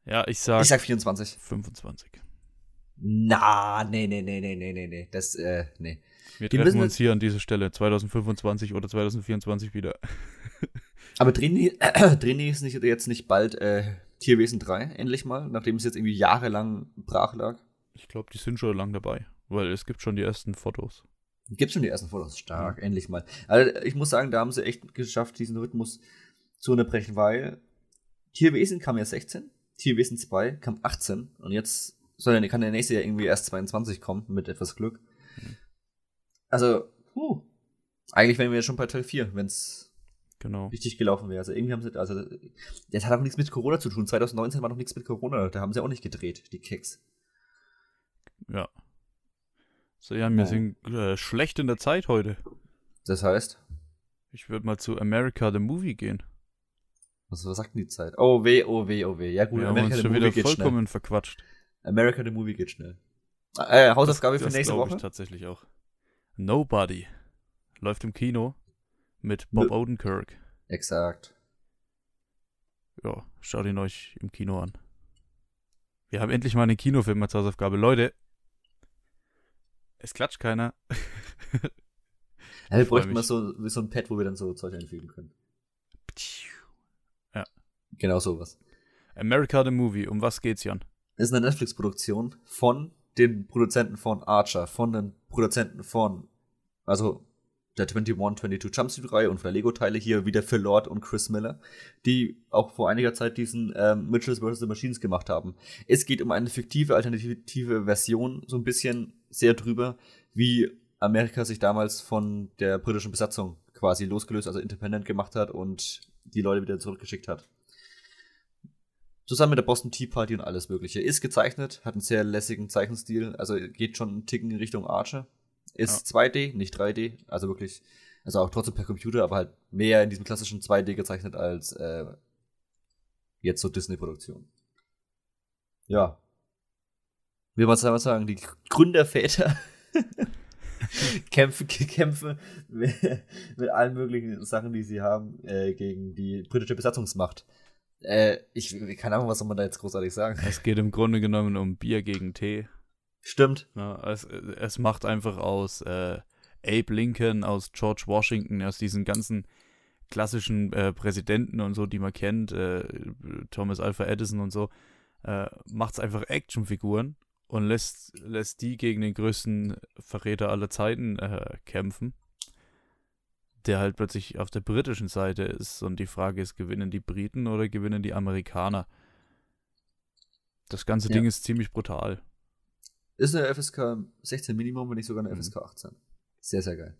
Ja, ich sag, Ich sag 24. 25. Na, nee, nee, nee, nee, nee, nee, nee. Das, äh, nee. Wir Die treffen uns hier an dieser Stelle 2025 oder 2024 wieder. Aber drehen die, drehen die es nicht, jetzt nicht bald äh, Tierwesen 3 endlich mal, nachdem es jetzt irgendwie jahrelang brach lag? Ich glaube, die sind schon lang dabei, weil es gibt schon die ersten Fotos. Gibt schon die ersten Fotos. Stark, endlich mal. Also ich muss sagen, da haben sie echt geschafft, diesen Rhythmus zu unterbrechen, weil Tierwesen kam ja 16, Tierwesen 2 kam 18 und jetzt soll kann der nächste ja irgendwie erst 22 kommen, mit etwas Glück. Also, puh. Eigentlich wären wir ja schon bei Teil 4, wenn es Genau. richtig gelaufen wäre. Also irgendwie haben sie, also das hat auch nichts mit Corona zu tun. 2019 war noch nichts mit Corona, da haben sie auch nicht gedreht, die Keks. Ja. So, ja, wir Ja. sind äh, schlecht in der Zeit heute. Das heißt, Ich würde mal zu America the Movie gehen. was, was sagt denn die Zeit? Oh weh, oh weh, oh weh. Ja gut, Wir haben uns the schon Movie wieder geht schnell. vollkommen verquatscht. America the Movie geht schnell. Äh, Hausaufgabe für das nächste Woche. ich tatsächlich auch. Nobody läuft im Kino mit Bob. Odenkirk. Exakt. Ja, schaut ihn euch im Kino an. Wir haben endlich mal einen Kinofilm als Hausaufgabe. Leute, es klatscht keiner. Ja, wir bräuchten mal so, so ein Pad, wo wir dann so Zeug einfügen können. Genau sowas. America the Movie, um was geht's, Jan? Das ist eine Netflix-Produktion von den Produzenten von Archer, von den Produzenten von, also der 21, 22 Jump Street Reihe und von der Lego-Teile hier wieder Phil Lord und Chris Miller, die auch vor einiger Zeit diesen ähm, Mitchells vs. the Machines gemacht haben. Es geht um eine fiktive, alternative Version, so ein bisschen sehr drüber, wie Amerika sich damals von der britischen Besatzung quasi losgelöst, also independent gemacht hat und die Leute wieder zurückgeschickt hat. Zusammen mit der Boston Tea Party und alles Mögliche. Ist gezeichnet, hat einen sehr lässigen Zeichenstil, also geht schon einen Ticken in Richtung Archer. Ist ja. 2D, nicht 3D, also wirklich, also auch trotzdem per Computer, aber halt mehr in diesem klassischen 2D gezeichnet als äh, jetzt so Disney-Produktion. Ja. Wie man es sagen, die Gründerväter kämpfen, kämpfen mit, mit, allen möglichen Sachen, die sie haben, äh, gegen die britische Besatzungsmacht. Äh, ich, keine Ahnung, was soll man da jetzt großartig sagen. Es geht im Grunde genommen um Bier gegen Tee. Stimmt. Ja, es, es macht einfach aus äh, Abe Lincoln, aus George Washington, aus diesen ganzen klassischen äh, Präsidenten und so, die man kennt, äh, Thomas Alpha Edison und so, äh, macht es einfach Actionfiguren und lässt, lässt die gegen den größten Verräter aller Zeiten äh, kämpfen, der halt plötzlich auf der britischen Seite ist. Und die Frage ist, gewinnen die Briten oder gewinnen die Amerikaner? Das ganze ja. Ding ist ziemlich brutal. Ist eine FSK 16 Minimum, wenn nicht sogar eine mhm. FSK 18. Sehr, sehr geil.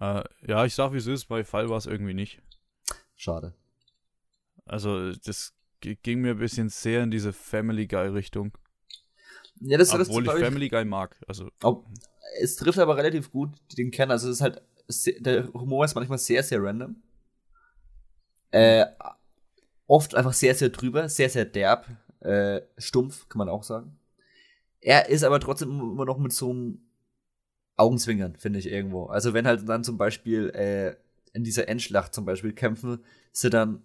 Äh, ja, ich sag wie es ist, bei Fall war es irgendwie nicht. Schade. Also, das ging mir ein bisschen sehr in diese Family Guy-Richtung. Ja, das, Obwohl das, ich Family Guy mag. Also. Auch, es trifft aber relativ gut den Kern. Also es ist halt, der Humor ist manchmal sehr, sehr random. Äh, oft einfach sehr, sehr drüber, sehr, sehr derb, äh, stumpf, kann man auch sagen. Er ist aber trotzdem immer noch mit so einem Augenzwinkern, finde ich irgendwo. Also wenn halt dann zum Beispiel äh, in dieser Endschlacht zum Beispiel kämpfen, sie dann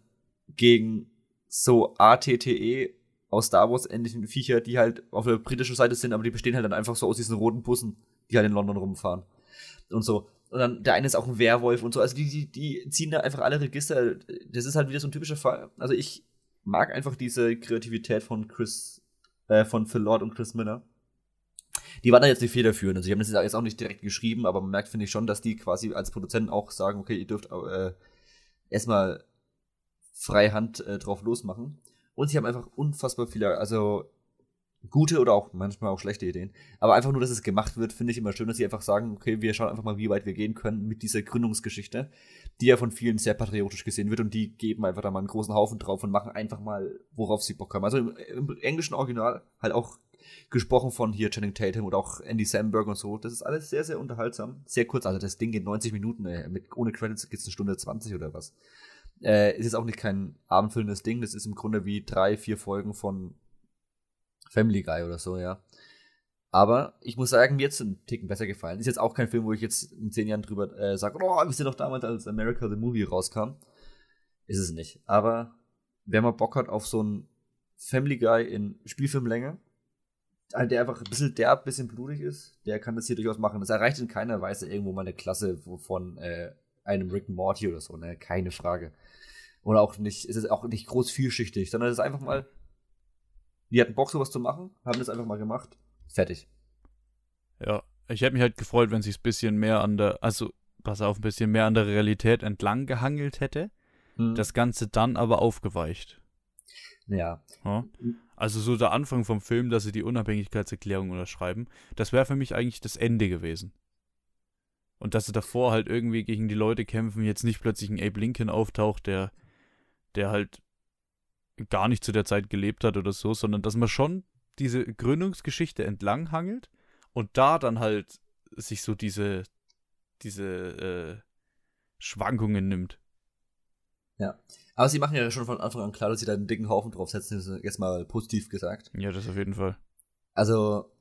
gegen so ATTE aus Star Wars ähnlichen Viecher, die halt auf der britischen Seite sind, aber die bestehen halt dann einfach so aus diesen roten Bussen, die halt in London rumfahren. Und so. Und dann der eine ist auch ein Werwolf und so. Also die, die, die ziehen da einfach alle Register. Das ist halt wieder so ein typischer Fall. Also ich mag einfach diese Kreativität von Chris, äh, von Phil Lord und Chris Miller. Die waren da jetzt nicht federführend. Also, die haben das jetzt auch nicht direkt geschrieben, aber man merkt, finde ich schon, dass die quasi als Produzenten auch sagen, okay, ihr dürft äh, erstmal freie Hand äh, drauf losmachen. Und sie haben einfach unfassbar viele, also gute oder auch manchmal auch schlechte Ideen. Aber einfach nur, dass es gemacht wird, finde ich immer schön, dass sie einfach sagen, okay, wir schauen einfach mal, wie weit wir gehen können mit dieser Gründungsgeschichte, die ja von vielen sehr patriotisch gesehen wird und die geben einfach da mal einen großen Haufen drauf und machen einfach mal, worauf sie Bock haben. Also im, im englischen Original halt auch gesprochen von hier Channing Tatum oder auch Andy Samberg und so. Das ist alles sehr, sehr unterhaltsam. Sehr kurz, also das Ding geht 90 Minuten, ey. Mit, ohne Credits geht es eine Stunde 20 oder was. Äh, ist jetzt auch nicht kein abendfüllendes Ding, das ist im Grunde wie drei, vier Folgen von Family Guy oder so, ja. Aber ich muss sagen, mir jetzt ein Ticken besser gefallen. Ist jetzt auch kein Film, wo ich jetzt in zehn Jahren drüber äh, sage, oh, wisst ihr doch damals, als America the Movie rauskam. Ist es nicht. Aber wer mal Bock hat auf so ein Family Guy in Spielfilmlänge, der einfach ein bisschen derb, ein bisschen blutig ist, der kann das hier durchaus machen. Das erreicht in keiner Weise irgendwo mal eine Klasse von äh, einem Rick Morty oder so, ne? Keine Frage. Oder auch nicht, es ist auch nicht groß vielschichtig, sondern es ist einfach mal, die hatten Bock, sowas zu machen, haben das einfach mal gemacht. Fertig. Ja, ich hätte mich halt gefreut, wenn sich ein bisschen mehr an der, also, pass auf, ein bisschen mehr an der Realität entlang gehangelt hätte. Hm. Das Ganze dann aber aufgeweicht. Ja. ja. Also so der Anfang vom Film, dass sie die Unabhängigkeitserklärung unterschreiben, das wäre für mich eigentlich das Ende gewesen. Und dass sie davor halt irgendwie gegen die Leute kämpfen, jetzt nicht plötzlich ein Abe Lincoln auftaucht, der, der halt gar nicht zu der Zeit gelebt hat oder so, sondern dass man schon diese Gründungsgeschichte entlang hangelt und da dann halt sich so diese, diese äh, Schwankungen nimmt. Ja. Aber sie machen ja schon von Anfang an klar, dass sie da einen dicken Haufen draufsetzen, jetzt mal positiv gesagt. Ja, das auf jeden Fall. Also,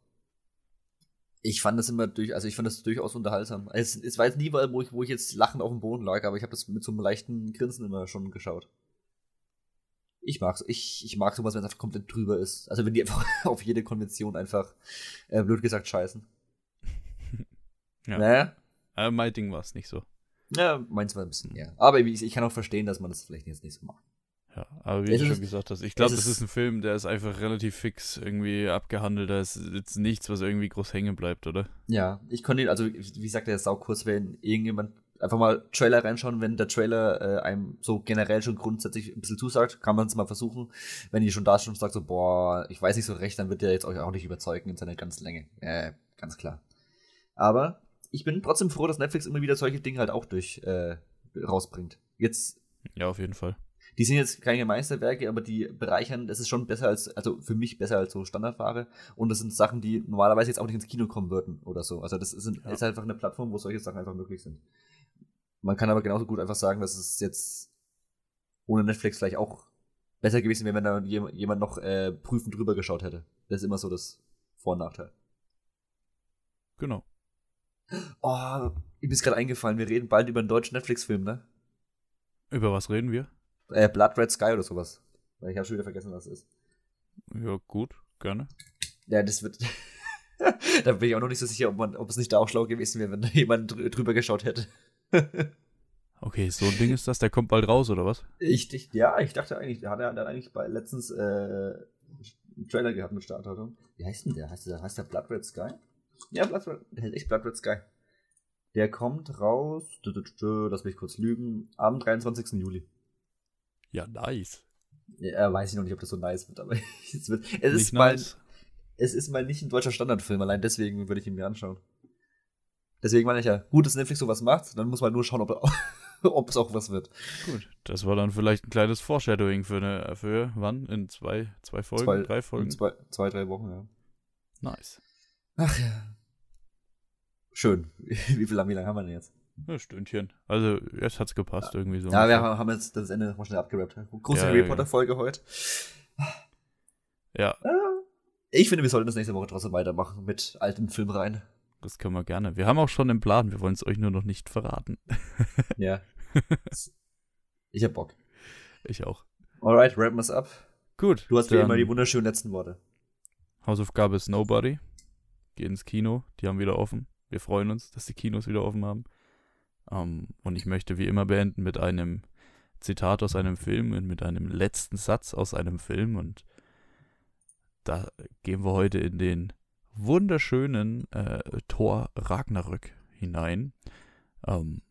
ich fand das immer durch, also ich fand das durchaus unterhaltsam. Es, es war jetzt nie, wo ich, wo ich jetzt lachend auf dem Boden lag, aber ich habe das mit so einem leichten Grinsen immer schon geschaut. Ich mag's. Ich, ich mag sowas, wenn es einfach komplett drüber ist. Also wenn die einfach auf jede Konvention einfach, äh, blöd gesagt, scheißen. ja. Naja. Aber mein Ding war es nicht so. Ja, meins war ein bisschen, ja. Aber ich, ich kann auch verstehen, dass man das vielleicht jetzt nicht so macht. Ja, aber wie du schon gesagt hast, ich glaube, das ist ein Film, der ist einfach relativ fix irgendwie abgehandelt. Da ist jetzt nichts, was irgendwie groß hängen bleibt, oder? Ja, ich konnte ihn, also wie gesagt, der ist kurz, wenn irgendjemand einfach mal Trailer reinschauen, wenn der Trailer äh, einem so generell schon grundsätzlich ein bisschen zusagt, kann man es mal versuchen. Wenn ihr schon da schon sagt, so, boah, ich weiß nicht so recht, dann wird der jetzt euch auch nicht überzeugen in seiner ganzen Länge. Äh, ganz klar. Aber ich bin trotzdem froh, dass Netflix immer wieder solche Dinge halt auch durch äh, rausbringt. Jetzt. Ja, auf jeden Fall. Die sind jetzt keine Meisterwerke, aber die bereichern, das ist schon besser als, also für mich besser als so Standardware. Und das sind Sachen, die normalerweise jetzt auch nicht ins Kino kommen würden oder so. Also das ist, ja. ist einfach eine Plattform, wo solche Sachen einfach möglich sind. Man kann aber genauso gut einfach sagen, dass es jetzt ohne Netflix vielleicht auch besser gewesen wäre, wenn da jemand noch äh, prüfend drüber geschaut hätte. Das ist immer so das Vor- und Nachteil. Genau. Oh, mir ist gerade eingefallen, wir reden bald über einen deutschen Netflix-Film, ne? Über was reden wir? Äh, Blood Red Sky oder sowas. Ich habe schon wieder vergessen, was es ist. Ja, gut, gerne. Ja, das wird. da bin ich auch noch nicht so sicher, ob, man, ob es nicht da auch schlau gewesen wäre, wenn da jemand drüber geschaut hätte. Okay, so ein Ding ist das, der kommt bald raus, oder was? Ich, ich ja, ich dachte eigentlich, der hat er dann eigentlich bei letztens äh, einen Trailer gehabt mit Startdatum. Wie heißt denn der? Heißt der, heißt der Blood Red Sky? Ja, Blood Red, der heißt echt Blood Red Sky. Der kommt raus, lass mich kurz lügen, am 23. Juli. Ja, nice. Ja, weiß ich noch nicht, ob das so nice wird, aber es wird. Es ist nice. mal. Es ist mal nicht ein deutscher Standardfilm, allein deswegen würde ich ihn mir anschauen. Deswegen meine ich ja, gut, dass Netflix sowas macht, dann muss man nur schauen, ob, es auch was wird. Gut, das war dann vielleicht ein kleines Foreshadowing für eine, für wann? In zwei, zwei Folgen, zwei, drei Folgen? Zwei, zwei, drei Wochen, ja. Nice. Ach ja. Schön. Wie viel wie lange haben wir denn jetzt? Ein Stündchen. Also, jetzt hat's gepasst ja. irgendwie so. Ja, wir haben jetzt das Ende mal schnell abgerappt. Große ja, Harry ja, Potter-Folge heute. Ja. Ich finde, wir sollten das nächste Woche trotzdem weitermachen mit alten Filmreihen. Das können wir gerne. Wir haben auch schon einen Plan, wir wollen es euch nur noch nicht verraten. ja. Ich hab Bock. Ich auch. Alright, rappen wir's ab. Gut. Du hast wie immer die wunderschönen letzten Worte. Hausaufgabe ist Nobody. Geh ins Kino, die haben wieder offen. Wir freuen uns, dass die Kinos wieder offen haben. Um, ähm, und ich möchte wie immer beenden mit einem Zitat aus einem Film und mit einem letzten Satz aus einem Film. Und da gehen wir heute in den wunderschönen äh, Thor Ragnarök hinein. Ähm,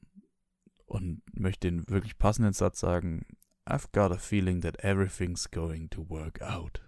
und möchte den wirklich passenden Satz sagen. I've got a feeling that everything's going to work out.